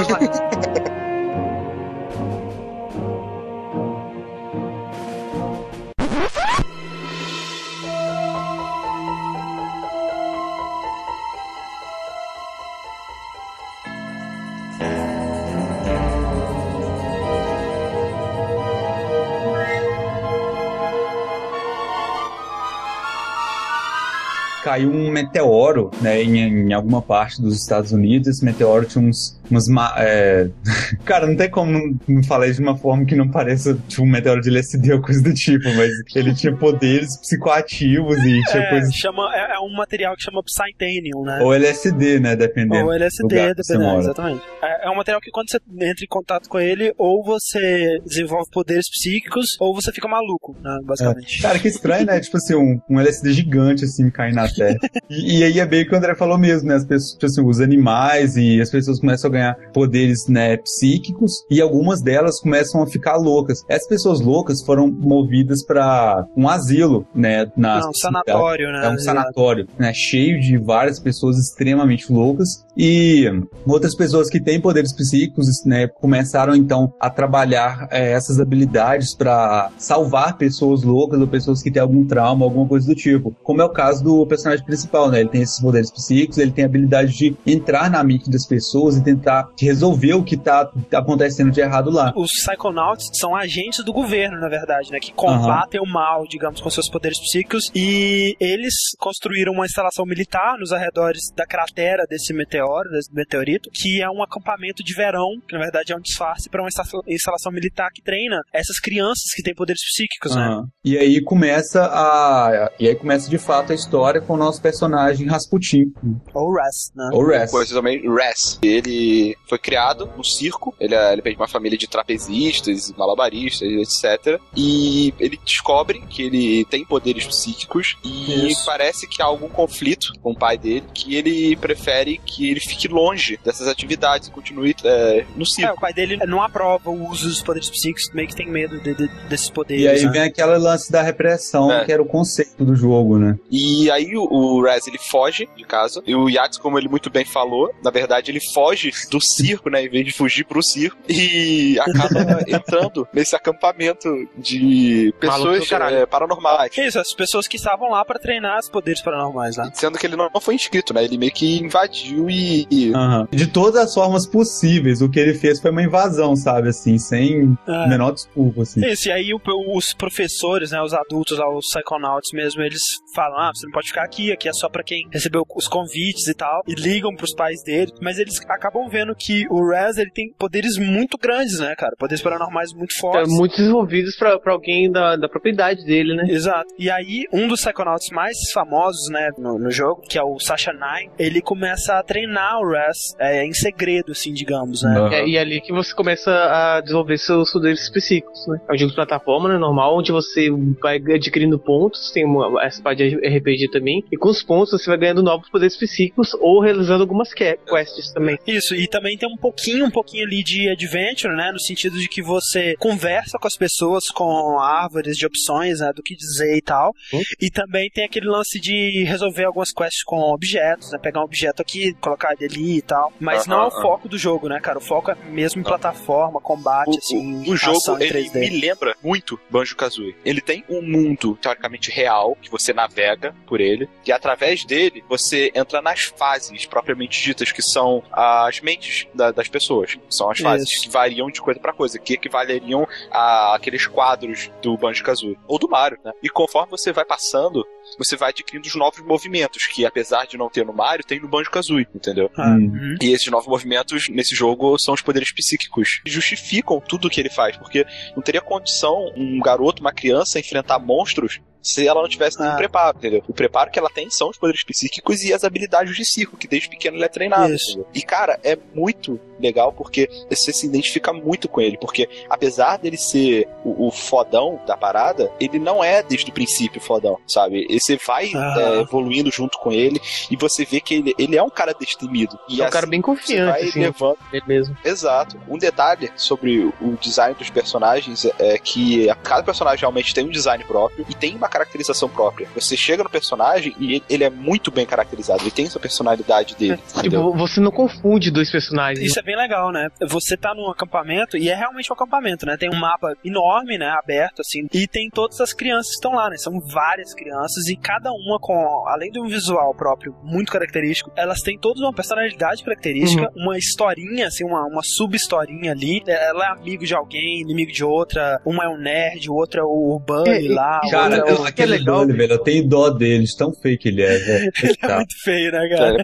Caiu um meteoro, né, em, em alguma parte dos Estados Unidos. Esse meteoro tinha uns, umas, ma- é... <laughs> cara, não tem como não, não falar de uma forma que não pareça tipo um meteoro de LSD ou coisa do tipo, mas ele tinha poderes psicoativos e tinha É, coisas chama, é, é um material que chama Psytanium, né? ou LSD, né, dependendo. Ou LSD, dependendo, exatamente. É, é um material que quando você entra em contato com ele, ou você desenvolve poderes psíquicos, ou você fica maluco, né, basicamente. Cara, que estranho, né? Tipo assim, um, um LSD gigante, assim, cair na <laughs> Terra. e, e aí é bem o que o André falou mesmo, né? As pessoas, tipo assim, os animais e as pessoas começam a ganhar poderes, né, psíquicos e algumas delas começam a ficar loucas. Essas pessoas loucas foram movidas pra um asilo, né? Na Não, um sanatório, né? É um sanatório, né? Cheio de várias pessoas extremamente loucas e outras pessoas que têm poderes psíquicos, né? Começaram então a trabalhar eh, essas habilidades pra salvar pessoas loucas ou pessoas que têm algum trauma, alguma coisa do tipo. Como é o caso do personagem principal, né? Ele tem esses poderes psíquicos, ele tem a habilidade de entrar na mente das pessoas e tentar resolver o que tá acontecendo de errado lá. Os Psychonauts são agentes do governo, na verdade, né? Que combatem o mal, digamos, com seus poderes psíquicos. E eles construíram uma instalação militar nos arredores da cratera desse meteoro, desse meteorito, que é um acampamento de verão, que na verdade é um disfarce para uma instala- instalação militar que treina essas crianças que têm poderes psíquicos, né? E aí começa a. E aí começa de fato a história com o nosso personagem Rasputin. Ou Rest, né? Ou. Coisa também, Res. Ele foi criado no circo. Ele, é, ele vem de uma família de trapezistas, malabaristas, etc. E ele descobre que ele tem poderes psíquicos e Isso. parece que há algum conflito com o pai dele que ele prefere que ele fique longe dessas atividades e continue é, no É, circo. o pai dele não aprova o uso dos poderes psíquicos, meio que tem medo de- de- desses poderes. E aí né? vem aquele lance da repressão, É. que era o conceito do jogo, né? E aí o, o Rez ele foge de casa. E o Yates, como ele muito bem falou, na verdade ele foge do circo, né? Em vez de fugir pro circo. E acaba <laughs> entrando nesse acampamento de pessoas é, paranormais. Isso, as pessoas que estavam lá pra treinar os poderes paranormais, né? Sendo que ele não não foi inscrito, né? Ele meio que invadiu e. e- Aham. De todas as formas possíveis, o que ele fez foi uma invasão, sabe? Assim, sem É. menor desculpa, assim. Isso, e aí o- os professores, né, os adultos lá, os psychonauts mesmo, eles falam, ah, você não pode ficar aqui, aqui é só pra quem recebeu os convites e tal, e ligam pros pais dele, mas eles acabam vendo que o Rez, ele tem poderes muito grandes, né, cara, poderes paranormais muito É, fortes. muito desenvolvidos pra, pra alguém da, da propriedade dele, né? Exato. E aí, um dos Psychonauts mais famosos, né, no, no jogo, que é o Sasha Nine, ele começa a treinar o Rez é, em segredo, assim, digamos, né? Aham. É, e é ali que você começa a desenvolver seus poderes específicos, né? É um jogo de plataforma, né, normal, onde você vai adquirindo pontos, tem uma, essa parte de RPG também, e com os pontos você vai ganhando novos poderes específicos ou realizando algumas que- quests também. Isso, e também tem um pouquinho, um pouquinho ali de adventure, né? No sentido de que você conversa com as pessoas com árvores de opções, né? Do que dizer e tal. Hum. E também tem aquele lance de resolver algumas quests com objetos, né? Pegar um objeto aqui, colocar ele ali e tal. Mas não é o foco do jogo, né, cara? O foco é mesmo em plataforma, combate, O, assim. o- o jogo ele 3D. me lembra muito Banjo Kazooie. Ele tem um mundo teoricamente real que você navega por ele e através dele você entra nas fases propriamente ditas que são as mentes da- das pessoas. São as fases Isso. que variam de coisa pra coisa, que equivaleriam a aqueles quadros do Banjo Kazooie ou do Mario, né? E conforme você vai passando, você vai adquirindo os novos movimentos que apesar de não ter no Mario, tem no Banjo Kazooie, entendeu? Ah, Hum. uhum. E esses novos movimentos nesse jogo são os poderes psíquicos. que Justificam tudo o que ele faz, porque não teria condição um garoto, uma criança, enfrentar monstros se ela não tivesse nenhum Ah. preparo, entendeu? O preparo que ela tem são os poderes psíquicos e as habilidades de circo, que desde pequeno ele é treinado. E, cara, é muito legal porque você se identifica muito com ele, porque apesar dele ser o, o fodão da parada, ele não é desde o princípio fodão, sabe? E você vai Ah. é, evoluindo junto com ele e você vê que ele, ele é um cara destemido. E É um cara assim, bem você confiante, vai assim, levando ele mesmo. Exato. Um detalhe sobre o design dos personagens é que cada personagem realmente tem um design próprio e tem uma caracterização própria. Você chega no personagem e ele- é muito bem caracterizado, ele tem essa personalidade dele. entendeu? Tipo, você não confunde dois personagens. Isso é bem legal, né? Você tá num acampamento, e é realmente um acampamento, né? Tem um mapa enorme, né? Aberto, assim, e tem todas as crianças que estão lá, né? São várias crianças, e cada uma com, além de um visual próprio muito característico, elas têm todas uma personalidade característica, uma historinha, assim, uma, uma sub-historinha ali. Ela é amigo de alguém, inimigo de outra, uma é um nerd, o outro é o Bunny É, e- lá, o Cara, outro é o... que é aquele legal- Bunny, velho, eu tenho dó dele, de tão feio que ele é, velho. <laughs> Ele é Tá. muito feio, né, cara? Ele é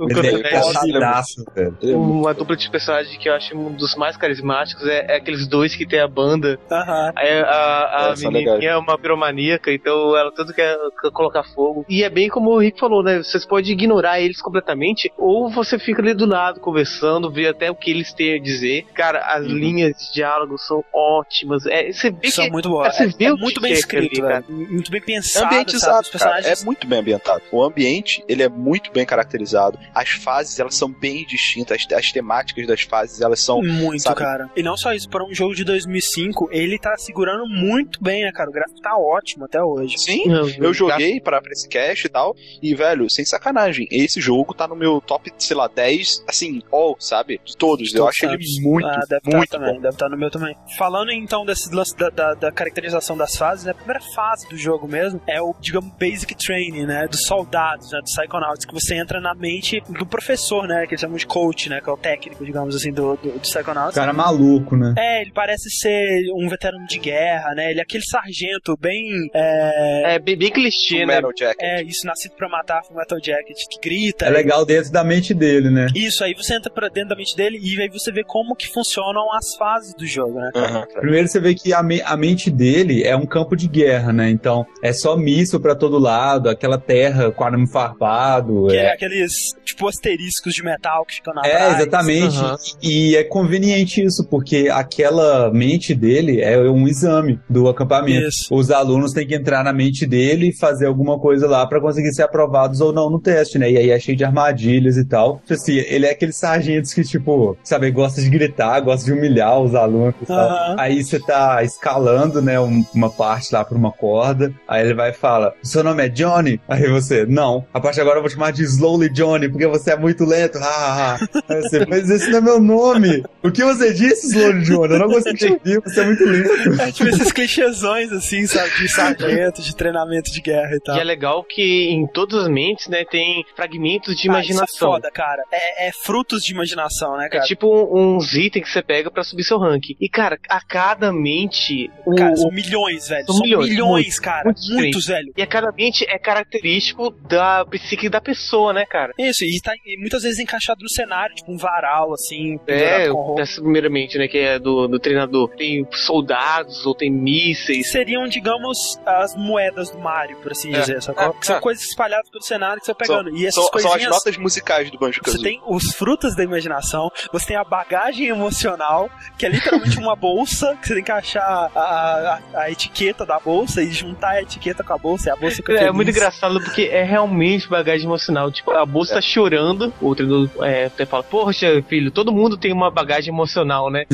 velho. Ele é muito- Uma dupla de personagens que eu acho um dos mais carismáticos é, é aqueles dois que tem a banda. Aham. Aí a, a É, menininha é uma piromaníaca, então ela tudo quer, colocar fogo. E é bem como o Rick falou, né? Vocês podem ignorar eles completamente, ou você fica ali do lado conversando, vê até o que eles têm a dizer. Cara, as Uhum. linhas de diálogo são ótimas. É, você vê São que muito boas. Você É, vê é muito bem é escrito, ali, velho. Muito bem pensado, sabe? Os exato, cara, personagens é muito bem ambientado. O ambiente, ele é muito bem caracterizado. As fases, elas são bem distintas. As, as temáticas das fases, elas são... Muito, sabe? cara. E não só isso, para um jogo de 2005, ele tá segurando muito bem, né, cara? O gráfico tá ótimo até hoje. Sim, Não, eu joguei pra, pra esse cast e tal, e, velho, sem sacanagem, esse jogo tá no meu top, sei lá, 10, assim, all, sabe? De todos. eu Todos acho ele muito, ah, deve muito tá também, bom. deve estar no meu também. Falando então desse lance da, da, da caracterização das fases, né, a primeira fase do jogo mesmo é o, digamos, basic training, né, dos soldados, né, dos psychonauts, que você entra na mente do professor, né, que eles chamam de coach, né, que é o técnico, digamos assim, do, do, do psychonauts. Cara maluco, né? É, ele parece ser um veterano de guerra, né? Ele é aquele sargento bem. É, É bem, bem clichê, né? Metal Jacket. é isso, nascido pra matar Full Metal Jacket, que grita. É legal dentro da mente dele, né? Isso, aí você entra pra dentro da mente dele e aí você vê como que funcionam as fases do jogo, né? Aham. Primeiro você vê que a, me- a mente dele é um campo de guerra, né? Então é só míssil pra todo lado, aquela terra com arame farpado. Que é É, aqueles, tipo, asteriscos de metal que ficam na é trás. exatamente. Aham. E é conveniente isso, porque aquela mente dele é um exame do acampamento. Isso. Os alunos têm que entrar na mente dele e fazer alguma coisa lá pra conseguir ser aprovados ou não no teste, né? E aí é cheio de armadilhas e tal. Tipo Assim, ele é aqueles sargentos que, tipo, sabe, gosta de gritar, gosta de humilhar os alunos e tal. Aham. Aí você tá escalando, né, um- uma parte lá pra uma corda. Aí ele vai e fala: Seu nome é Johnny? Aí você, não. A partir de agora eu vou te chamar de Slowly Johnny, porque você é muito lento. Ha, ha, ha. Aí você, mas esse não é meu nome. O que você disse, Slowly Johnny? Eu não consegui ouvir, você é muito lento. É tipo esses clichêzões, assim, sabe? De sargento, de treinamento de guerra e tal. E é legal que em todas as mentes, né, tem fragmentos de Ah, imaginação. Isso é foda, cara. É, é frutos de imaginação, né, É cara? tipo uns itens que você pega pra subir seu rank. E, cara, a cada mente. O, Cara, o- são milhões, velho. São São, milhões, milhões, muito, cara. muito Muitos, velho. E a cada mente é característico da psique da pessoa, né, cara? Isso, e tá muitas vezes encaixado no cenário, tipo um varal, assim, É, pendurado com roupa. dessa primeira mente, né, que é do, do treinador. Tem soldados ou tem Que mísseis. seriam, digamos, as moedas do Mario, por assim É, dizer, sacou? é, são é. coisas espalhadas pelo cenário que você vai pegando. e essas São, são as coisinhas. notas musicais do Banjo Você Kazooie. tem os frutos da imaginação, você tem a bagagem emocional, que é literalmente uma bolsa, que você tem que achar a, a, a etiqueta da bolsa e juntar a etiqueta com a bolsa, e a bolsa fica É, feliz. muito engraçado porque é realmente bagagem emocional. Tipo, a bolsa tá chorando, o treinador é, até fala, poxa, filho, todo mundo tem uma bagagem emocional, né?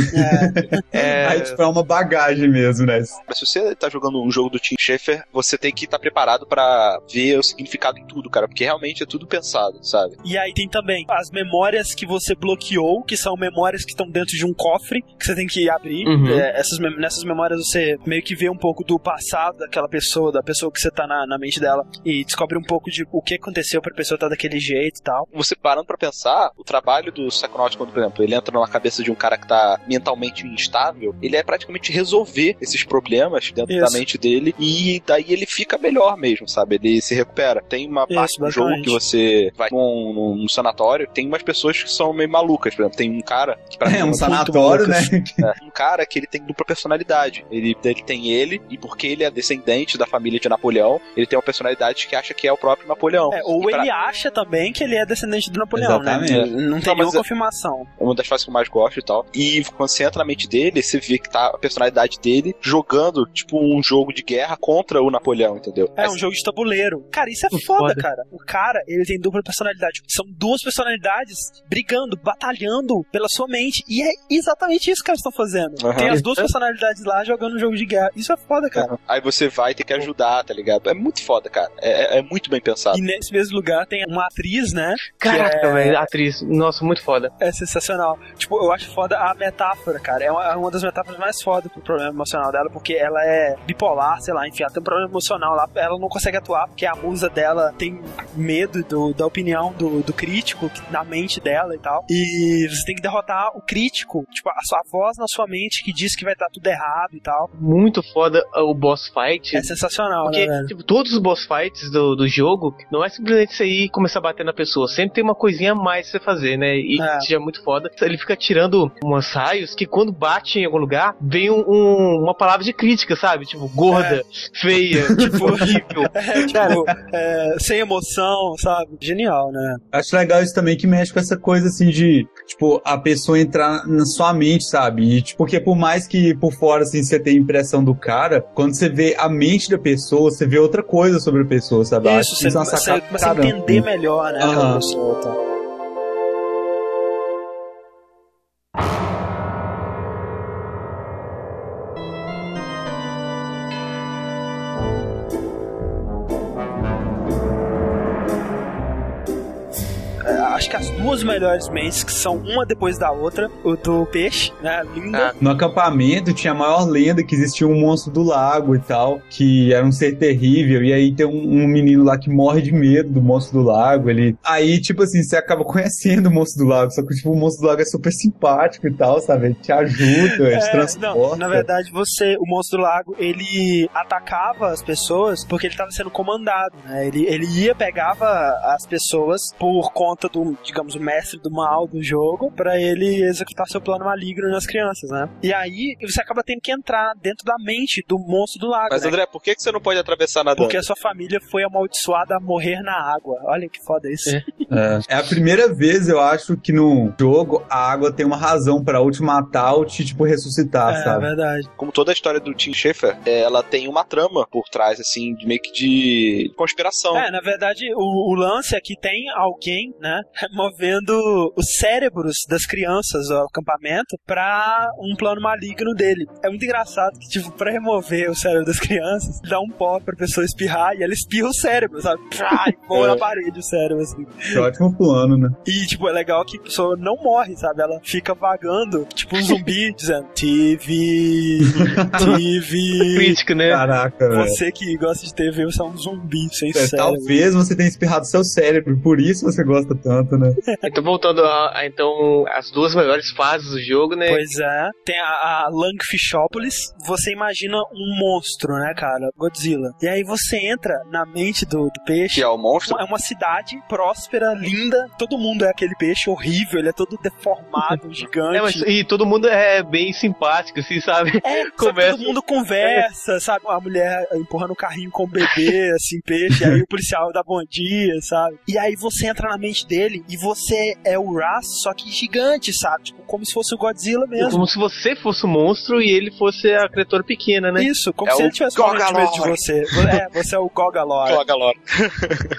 É, Aí, tipo, é uma bagagem mesmo, né? Mas se você tá jogando um jogo do Tim Schafer, você tem que estar preparado pra ver o significado em tudo, cara, porque realmente é tudo pensado, sabe? E aí tem também as memórias que você bloqueou, que são memórias que estão dentro de um cofre que você tem que abrir. Uhum. É, essas, nessas memórias você meio que vê um pouco do passado daquela pessoa, da pessoa que você tá na, na mente dela, e descobre um pouco de o que aconteceu pra pessoa estar daquele jeito e tal. Você parando pra pensar, o trabalho do Psychonaut, quando, por exemplo, ele entra na cabeça de um cara que tá mentalmente instável, ele é praticamente resolver esses problemas dentro Isso. da mente dele e daí ele fica melhor mesmo, sabe? Ele se recupera. Tem uma Isso, parte do jogo que você vai num, num- num sanatório, tem umas pessoas que são meio malucas, por exemplo, tem um cara que pra <laughs> mim É um sanatório, né? <laughs> é, um cara que ele tem dupla personalidade. Ele, ele tem ele, e porque ele é descendente da família família de Napoleão, ele tem uma personalidade que acha que é o próprio Napoleão. É, ou pra- ele acha também que ele é descendente do Napoleão, Exatamente. né? Não tem Não, nenhuma é- confirmação. É uma das fases que eu mais gosto e tal. E quando você entra na mente dele, você vê que tá a personalidade dele jogando, tipo, um jogo de guerra contra o Napoleão, entendeu? É um jogo de tabuleiro. Cara, isso é foda, foda. cara. O cara, ele tem dupla personalidade. São duas personalidades brigando, batalhando pela sua mente. E é exatamente isso que eles estão fazendo. Aham. Tem as duas personalidades lá jogando um jogo de guerra. Isso é foda, cara. Aí você vai ter que ajudar, tá ligado? É muito foda, cara. É, é- é muito bem pensado. E nesse mesmo lugar tem uma atriz, né? Caraca, é- velho, atriz. Nossa, muito foda. É sensacional. Tipo, eu acho foda a metáfora, cara. É uma, é uma das metáforas mais fodas pro problema emocional dela, porque ela é bipolar, sei lá, enfim, ela tem um problema emocional lá. Ela não consegue atuar porque a musa dela tem medo do- da opinião do, do crítico na mente dela e tal. E você tem que derrotar o crítico, tipo, a sua voz na sua mente que diz que vai estar tudo errado e tal. Muito foda o boss fight. É sensacional, Porque, né, tipo, todos os boss fights do, do jogo não é simplesmente você ir e começar a bater na pessoa. Sempre tem uma coisinha a mais pra você fazer, né? E É. isso já é muito foda. Ele fica tirando umas raios que quando bate em algum lugar, vem um- um- uma palavra de crítica, sabe? Tipo, gorda, feia, <laughs> tipo, horrível. É, tipo, é, sem emoção, sabe? Genial, né? Acho legal isso também que mexe com essa coisa assim de, tipo, a pessoa entrar na sua mente, sabe? E, tipo, porque por mais que por fora, assim, você tenha a impressão do cara, quando você vê a mente da pessoa, você vê outra coisa sobre a pessoa, sabe? Isso, acho você, é você a caramba. entender melhor, né? aquela pessoa, tá? Duas melhores mentes, que são uma depois da outra, o do peixe, né? Linda. Ah. No acampamento tinha a maior lenda que existia um monstro do lago e tal, que era um ser terrível, e aí tem um, um menino lá que morre de medo do monstro do lago, ele... Aí, tipo assim, você acaba <laughs> conhecendo o monstro do lago, só que, tipo, o monstro do lago é super simpático e tal, sabe? Ele te ajuda, ele te É, transporta. não, na verdade, você, o monstro do lago, ele atacava as pessoas porque ele estava sendo comandado, né? Ele, ele ia, pegava as pessoas por conta do, digamos, o mestre do mal do jogo pra ele executar seu plano maligno nas crianças, né? E aí, você acaba tendo que entrar dentro da mente do monstro do lago, Mas né? André, por que, você não pode atravessar nadando? Porque a sua família foi amaldiçoada a morrer na água. Olha que foda isso. É. <laughs> É. É a primeira vez, eu acho, que no jogo a água tem uma razão te matar ou te, tipo, ressuscitar, É, sabe? verdade. Como toda a história do Tim Schafer, é, ela tem uma trama por trás, assim, de meio que de conspiração. É, na verdade, o, o lance é que tem alguém, né, <laughs> movendo os cérebros das crianças do acampamento pra um plano maligno dele. É muito engraçado que, tipo, pra remover o cérebro das crianças, dá um pó pra pessoa espirrar e ela espirra o cérebro, sabe? <laughs> Pá, e É. na parede o cérebro, assim. Que ótimo plano, né? E, tipo, é legal que a pessoa não morre, sabe? Ela fica vagando, tipo um zumbi, <laughs> dizendo TV, <laughs> TV. Crítico, né? Caraca, velho. Você que gosta de TV, você é um zumbi sem É, cérebro. talvez você tenha espirrado seu cérebro, por isso você gosta tanto, né? Então, voltando a, a, então, as duas melhores fases do jogo, né? Pois é. Tem a, a Langfishopolis. Você imagina um monstro, né, cara? Godzilla. E aí você entra na mente do, do peixe. Que é o monstro. É uma cidade próspera, linda. Todo mundo é aquele peixe horrível. Ele é todo deformado, <laughs> gigante. É, mas, e todo mundo é bem simpático, assim, sabe? É, sabe, <laughs> Começa- todo mundo conversa, sabe? A mulher empurrando o carrinho com o bebê, assim, peixe, e aí o policial dá bom dia, sabe? E aí você entra na mente dele e você é o Ras, só que gigante, sabe? Tipo, como se fosse o Godzilla mesmo. Como se você fosse o monstro e ele fosse a criatura pequena, né? Isso, como É se ele tivesse medo de você. É, você é o Gogalor. Joga Lora. <laughs>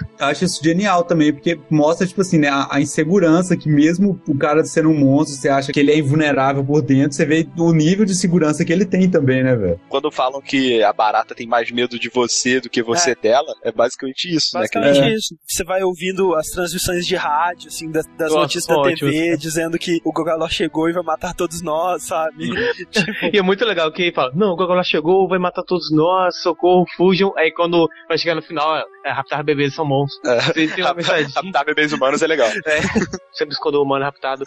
Eu acho isso genial também, porque mostra, tipo assim, né, a, a insegurança que mesmo o cara sendo um monstro, você acha que ele é invulnerável por dentro, você vê o nível de segurança que ele tem também, né, velho? Quando falam que a barata tem mais medo de você do que você dela, é basicamente isso, né? Basicamente É. isso. Você vai ouvindo as transmissões de rádio, assim, das, das Nossa, notícias da ótimo. TV, dizendo que o Gogalor chegou e vai matar todos nós, sabe? <laughs> tipo, E é muito legal que ele fala, não, o Gogolá chegou, vai matar todos nós, socorro, fujam. Aí quando vai chegar no final, é, raptar bebês são bons. É. Tem, tem uma mensagem. Raptar bebês humanos é legal. Sempre escondeu o humano raptado.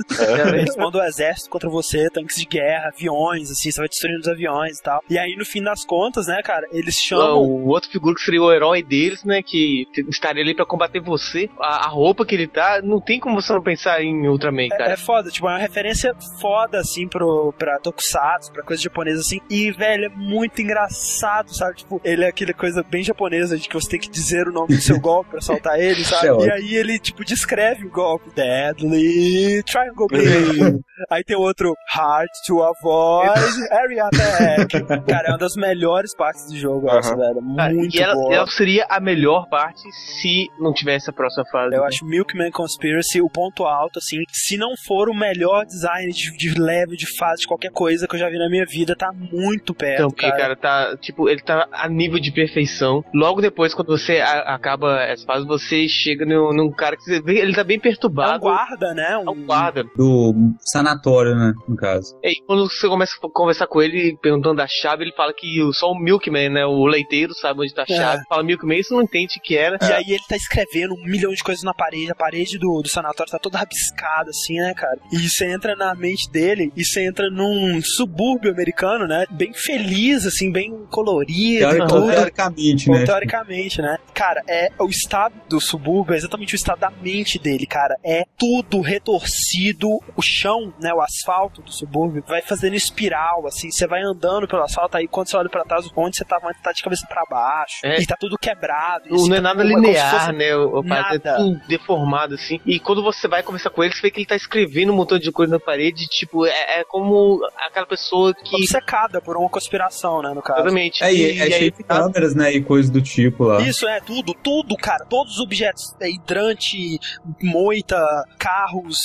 Eles mandam o exército contra você, tanques de guerra, aviões, assim, você vai destruindo os aviões e tal. E aí, no fim das contas, né, cara, eles chamam. O outro figura que seria o herói deles, né? Que estaria ali pra combater você. A, a roupa que ele tá, não tem como você não pensar em Ultraman, cara. É, é foda, tipo, é uma referência foda, assim, pro, pra Tokusatsu, pra coisa japonesa, assim. E, velho, é muito engraçado, sabe? Tipo, ele é aquela coisa bem japonesa de que você tem que dizer o nome do seu golpe pra soltar ele, sabe? É e aí ele, tipo, descreve o golpe. Deadly Triangle Blade. aí tem outro Hard to Avoid <laughs> Area Attack. Cara, é uma das melhores partes do jogo, essa, velho. Ah, Muito e ela, boa. ela seria a melhor parte se não tivesse a próxima fase. Eu né? acho Milkman Conspiracy o ponto alto, assim. Se não for o melhor design de, de level, de fase, de qualquer coisa que eu já vi na minha vida, tá muito perto, Então, porque, cara. cara, tá, tipo, ele tá a nível de perfeição. Logo depois, quando você a- acaba essa fase, você chega no, num cara que você vê, ele tá bem É um perturbado. guarda, né? É um guarda. Do sanatório, né? No caso. E aí, quando você começa a conversar com ele, perguntando da chave, ele fala que o- só o Milkman, né, o leiteiro, sabe onde tá a É. chave. Fala Milkman, você não entende que era. E aí ele tá escrevendo um milhão de coisas na parede. A parede do, do sanatório tá toda rabiscada, assim, né, cara? E você entra na mente dele e você entra num subúrbio americano, né? Bem feliz, assim, bem colorido Teoric- tudo. Teoricamente, Bom, né? teoricamente, né? Cara, é o estado do subúrbio, é exatamente o estado da mente dele, cara. É tudo retorcido, o chão, né, o asfalto do subúrbio vai fazendo espiral, assim, você vai andando pelo asfalto, aí quando você olha pra trás, onde você tava, tá de cabeça pra baixo, É. e tá tudo quebrado. Não, assim, não é tá nada se linear, né? O, o Nada. é tudo deformado, assim. E quando você vai conversar com ele, você vê que ele tá escrevendo um montão de coisa na parede. Tipo, é, é como aquela pessoa que. obcecada por uma conspiração, né, no caso. Exatamente. É, e, E- é e cheio aí, de câmeras, né? E coisas do tipo lá. Isso é tudo, tudo, cara. Todos os objetos, é, hidrante, moita, carros,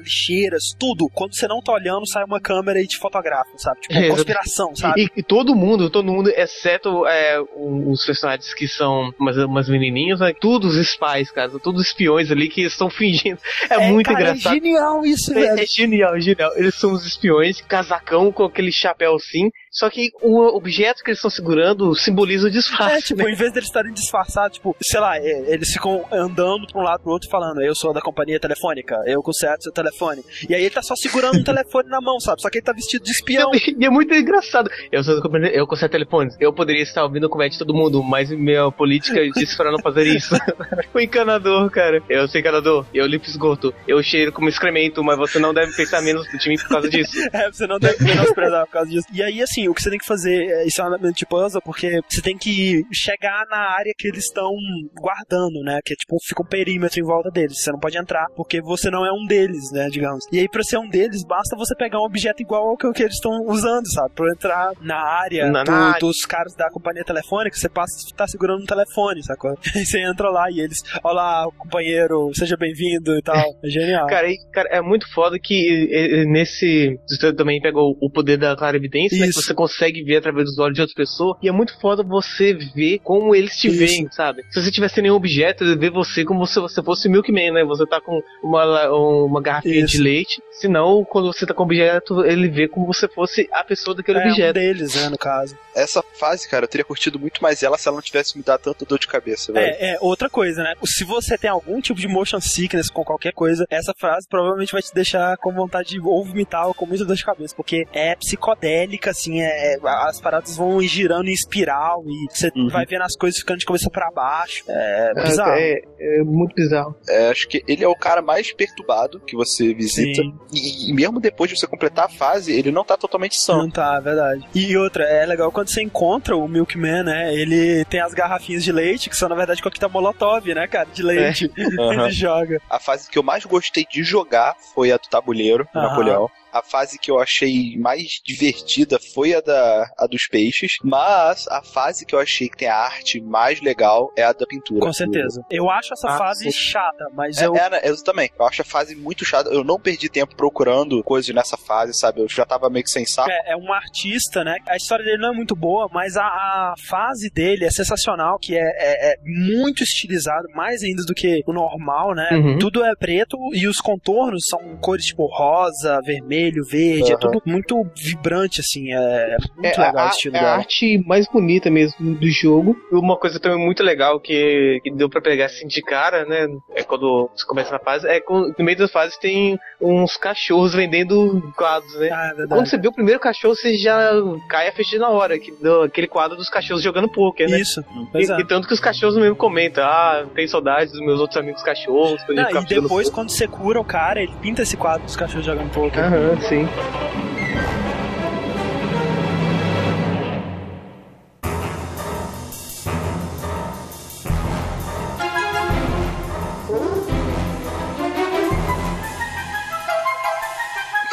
lixeiras, tudo. Quando você não tá olhando, sai uma câmera e te fotografa, sabe? Tipo, É, conspiração, sabe? E, e todo mundo, todo mundo, exceto é, os personagens que são umas, umas menininhas, né? todos os spies, cara, todos os espiões ali que estão fingindo. É, muito cara, engraçado. É genial isso, É, velho. é genial, é genial. Eles são os espiões, casacão com aquele chapéu assim. Só que o objeto que eles estão segurando simboliza o É, disfarce. tipo, né? em vez deles estarem disfarçados, tipo, sei lá, é, eles ficam andando pra um lado pro outro falando, eu sou da companhia telefônica, eu conserto seu telefone. E aí ele tá só segurando um <laughs> telefone na mão, sabe? Só que ele tá vestido de espião. E é muito engraçado. Eu sou eu conserto telefones. Eu poderia estar ouvindo o conversa de todo mundo, mas minha política disse para não fazer isso. <laughs> o encanador, cara. Eu sou encanador. Eu limpo esgoto. Eu cheiro como excremento, mas você não deve pensar menos de mim por causa disso. <laughs> É, você não deve menosprezar por causa disso. E aí, assim, o que você tem que fazer, é, isso é um elemento de puzzle, porque você tem que chegar na área que eles estão guardando, né? Que é tipo, fica um perímetro em volta deles. Você não pode entrar, porque você não é um deles, né? Digamos. E aí, pra ser um deles, basta você pegar um objeto igual ao que, eles estão usando, sabe? Pra entrar na área Na- do- na dos caras da companhia telefônica, você passa tá segurando um telefone, sacou? Aí <laughs> você entra lá e eles, olá, companheiro, seja bem-vindo e tal. É genial. <laughs> Cara, e, cara, é muito foda que nesse. Você também pegou o poder da clarividência, né? Você consegue ver através dos olhos de outra pessoa. E é muito foda você ver como eles te Isso. veem, sabe? Se você tivesse nenhum objeto, ele vê você como se você fosse Milkman, né? Você tá com uma, uma garrafinha Isso. de leite. Senão, quando você tá com o objeto, ele vê como se fosse a pessoa daquele é um objeto. deles, né, no caso. Essa fase, cara, eu teria curtido muito mais ela se ela não tivesse me dado tanta dor de cabeça, velho. É, é, outra coisa, né? Se você tem algum tipo de motion sickness com qualquer coisa, essa frase provavelmente vai te deixar com vontade de ou vomitar ou com muita dor de cabeça, porque é psicodélica, assim, é, é- as paradas vão girando em espiral e você Uhum. vai vendo as coisas ficando de cabeça pra baixo. É bizarro. É, é muito bizarro. É, acho que ele é o cara mais perturbado que você visita. E, e mesmo depois de você completar a fase, ele não tá totalmente são. Não tá, é verdade. E outra, é legal quando você encontra o Milkman, né? Ele tem as garrafinhas de leite, que são na verdade coquetel molotov, né, cara? De leite. <laughs> Aham. Ele joga. A fase que eu mais gostei de jogar foi a do tabuleiro, do Aham. Napoleão. A fase que eu achei mais divertida foi a da a dos peixes, mas a fase que eu achei que tem a arte mais legal é a da pintura. Com certeza. Eu acho essa Ah, fase sim. chata, mas É, eu. é, né, eu também. Eu acho a fase muito chata. Eu não perdi tempo procurando coisas nessa fase, sabe? Eu já tava meio que sem saco. É, é um artista, né? A história dele não é muito boa, mas a, a fase dele é sensacional, que é, é- é muito estilizado, mais ainda do que o normal, né? Uhum. Tudo é preto e os contornos são cores tipo rosa, vermelho, vermelho, verde, é Aham. tudo muito vibrante, assim, é, é muito É, legal a, o estilo é a dela. arte mais bonita mesmo do jogo. Uma coisa também muito legal que, que deu pra pegar assim de cara, né? É quando você começa na fase, é no meio das fases tem uns cachorros vendendo quadros, né? Ah, é. Quando você vê o primeiro cachorro, você já cai a ficha na hora, que do, aquele quadro dos cachorros jogando poker, né? Isso, E, é. e tanto que os cachorros mesmo comentam, ah, tem saudades dos meus outros amigos cachorros. a ficava e depois, poker." quando você cura o cara, ele pinta esse quadro dos cachorros jogando poker. Aham, sim.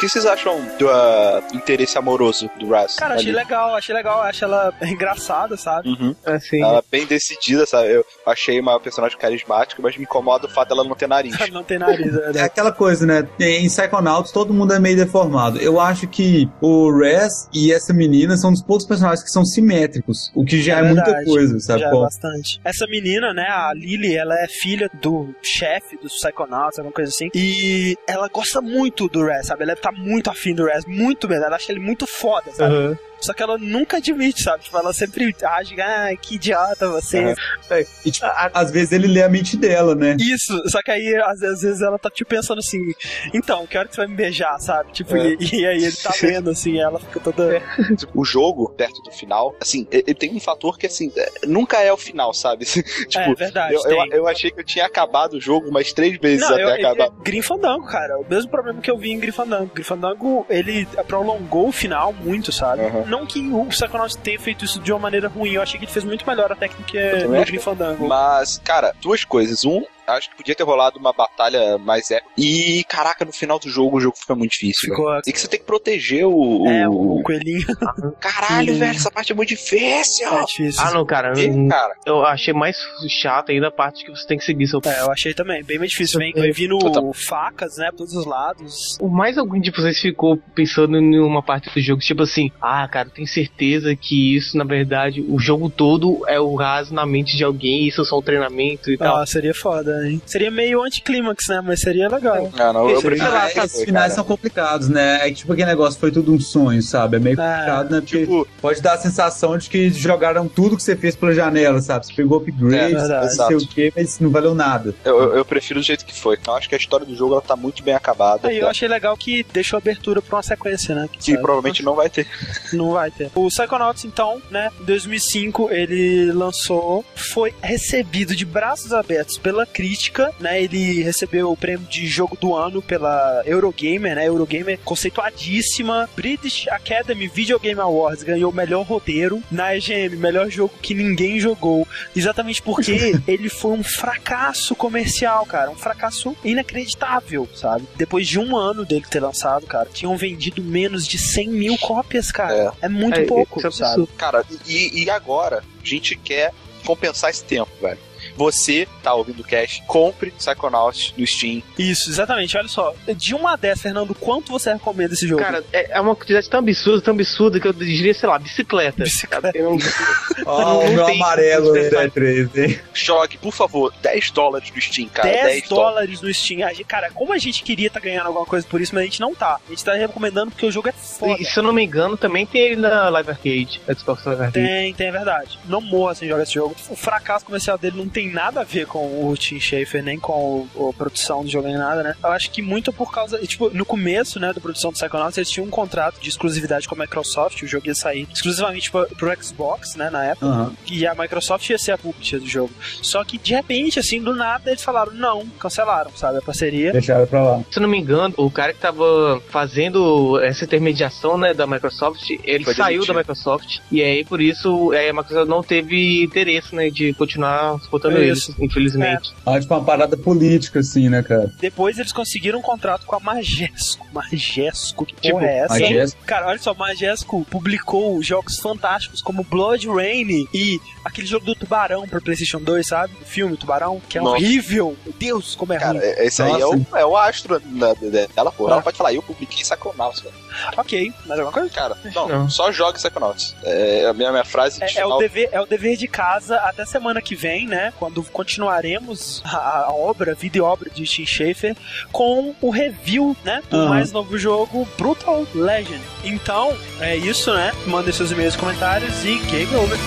Que vocês acham do ah, interesse amoroso do Raz? Cara, achei ali? legal, achei legal, acho ela <laughs> engraçada, sabe? Uhum. Assim. Ela é bem decidida, sabe? Eu achei uma personagem carismática, mas me incomoda o fato dela não ter nariz. <laughs> Não tem nariz, é É verdade. aquela coisa, né? Em Psychonauts todo mundo é meio deformado. Eu acho que o Res e essa menina são dos poucos personagens que são simétricos, o que já é, É muita coisa, sabe? Já é bastante. Essa menina, né, a Lily, ela é filha do chefe dos Psychonauts, alguma coisa assim. E ela gosta muito do Raz, sabe? Ela tá muito afim do Raz, muito mesmo. Ela acha ele muito foda, sabe? Aham. Só que ela nunca admite, sabe? Tipo, ela sempre age, ah, que idiota você. Aham. e, tipo, às vezes ele lê a mente dela, né? Isso, só que aí às vezes, às vezes ela tá tipo pensando assim, então, que hora que você vai me beijar, sabe? Tipo, É. e, e aí ele tá <laughs> vendo assim, e ela fica toda. o jogo, perto do final, assim, ele tem um fator que, assim, é, nunca é o final, sabe? <laughs> tipo, é verdade. eu, eu, eu achei que eu tinha acabado o jogo umas três vezes Não, até eu, acabar. Grim Fandango, cara. O mesmo problema que eu vi em Grim Fandango. Grim Fandango, ele prolongou o final muito, sabe? Uhum. Não que o Psychonauts tenha feito isso de uma maneira ruim. Eu achei que ele fez muito melhor a técnica Eu também do. Grim Fandango. Mas, cara, duas coisas. Um, acho que podia ter rolado uma batalha mais épica. E, caraca, no final do jogo, o jogo fica muito difícil. Ficou. velho. E que você tem que proteger o. É, o- o coelhinho <laughs> Caralho, Sim. velho, essa parte é muito difícil. é difícil. Ah, não, cara. E, eu- cara, Eu achei mais chato ainda a parte que você tem que seguir seu É, eu achei também, bem mais difícil. Vem, vem vindo Total. facas, né, por todos os lados. O mais algum de vocês ficou pensando em uma parte do jogo, tipo assim, ah, cara, tenho certeza que isso, na verdade, o jogo todo é o raso na mente de alguém, isso é só um treinamento e tal. Ah, seria foda, hein? Seria meio anticlímax, né? Mas seria legal. ah, não, eu prefiro. lá, esses finais cara. são complicados, né? É que tipo aquele negócio foi tudo um sonho, sabe? É meio Ah, complicado, né? Porque Tipo, pode dar a sensação de que jogaram tudo que você fez pela janela, sabe? Você pegou upgrade, É, não sei o que, mas não valeu nada. eu, eu- eu prefiro do jeito que foi. Eu acho que a história do jogo ela tá muito bem acabada. Aí eu achei legal que deixou abertura pra uma sequência, né? Que sabe? provavelmente não vai ter. <laughs> Não vai ter. O Psychonauts, então, né, em 2005, ele lançou, foi recebido de braços abertos pela crítica, né, ele recebeu o prêmio de jogo do ano pela Eurogamer, né, Eurogamer conceituadíssima, British Academy Video Game Awards ganhou o melhor roteiro, na EGM, melhor jogo que ninguém jogou, exatamente porque <laughs> ele foi um fracasso comercial, cara, um fracasso inacreditável, sabe? Depois de um ano dele ter lançado, cara, tinham vendido menos de 100 mil cópias, cara. É, muito É, pouco, é sabe? Cara, e, e agora? A gente quer compensar esse tempo, velho. Você tá ouvindo o cast, compre Psychonauts no Steam. Isso, exatamente. Olha só, de 1 a 10, Fernando, quanto você recomenda esse jogo? Cara, é, é uma quantidade tão absurda, tão absurda que eu diria, sei lá, bicicleta. Bicicleta. Não- <laughs> Não o meu amarelo da 3, hein? Jogue, por favor, 10 dólares no Steam, cara. 10, 10 dólares. no Steam. Cara, como a gente queria estar ganhando alguma coisa por isso, mas a gente não tá. A gente tá recomendando porque o jogo é foda. E se eu não me engano, também tem ele na Live Arcade, Xbox Live Arcade. Tem, tem, é verdade. Não morra sem jogar esse jogo. O fracasso comercial dele não tem nada a ver com o Tim Schafer, nem com o- a produção do jogo, nem nada, né? Eu acho que muito por causa. Tipo, no começo, né, da produção do Psychonauts, eles tinham um contrato de exclusividade com a Microsoft. O jogo ia sair exclusivamente pro, pro Xbox, né, na época. Aham. E a Microsoft ia ser a publisher do jogo. Só que, de repente, assim, do nada, eles falaram não, cancelaram, sabe, a parceria. Deixaram pra lá. Se eu não me engano, o cara que tava fazendo essa intermediação, né, da Microsoft, ele Foi saiu demitido. da Microsoft. E aí, por isso, aí a Microsoft não teve interesse, né, de continuar suportando É eles, isso. infelizmente. Ah, tipo uma parada política, assim, né, cara? Depois eles conseguiram um contrato com a Majesco. Majesco, que Tipo, porra é essa? a Jess- Cara, olha só, Majesco publicou jogos fantásticos como Blood Rain e aquele jogo do Tubarão pra PlayStation 2, sabe? O filme Tubarão, que é Nossa. horrível. Meu Deus, como é Cara, ruim. esse aí é o, Nossa. é o astro da- da- dela, porra. Ah. Ela pode falar, eu publiquei Psychonauts, velho. Ok, mais alguma coisa? Cara, não, Não. só jogue Psychonauts. É a minha, minha frase de É, é o dever, é o dever de casa até semana que vem, né? Quando continuaremos a, a obra, vida e obra de Tim Schafer com o review, né, do Aham. mais novo jogo Brutal Legend. Então, é isso, né? Mandem seus e-mails, comentários e game over.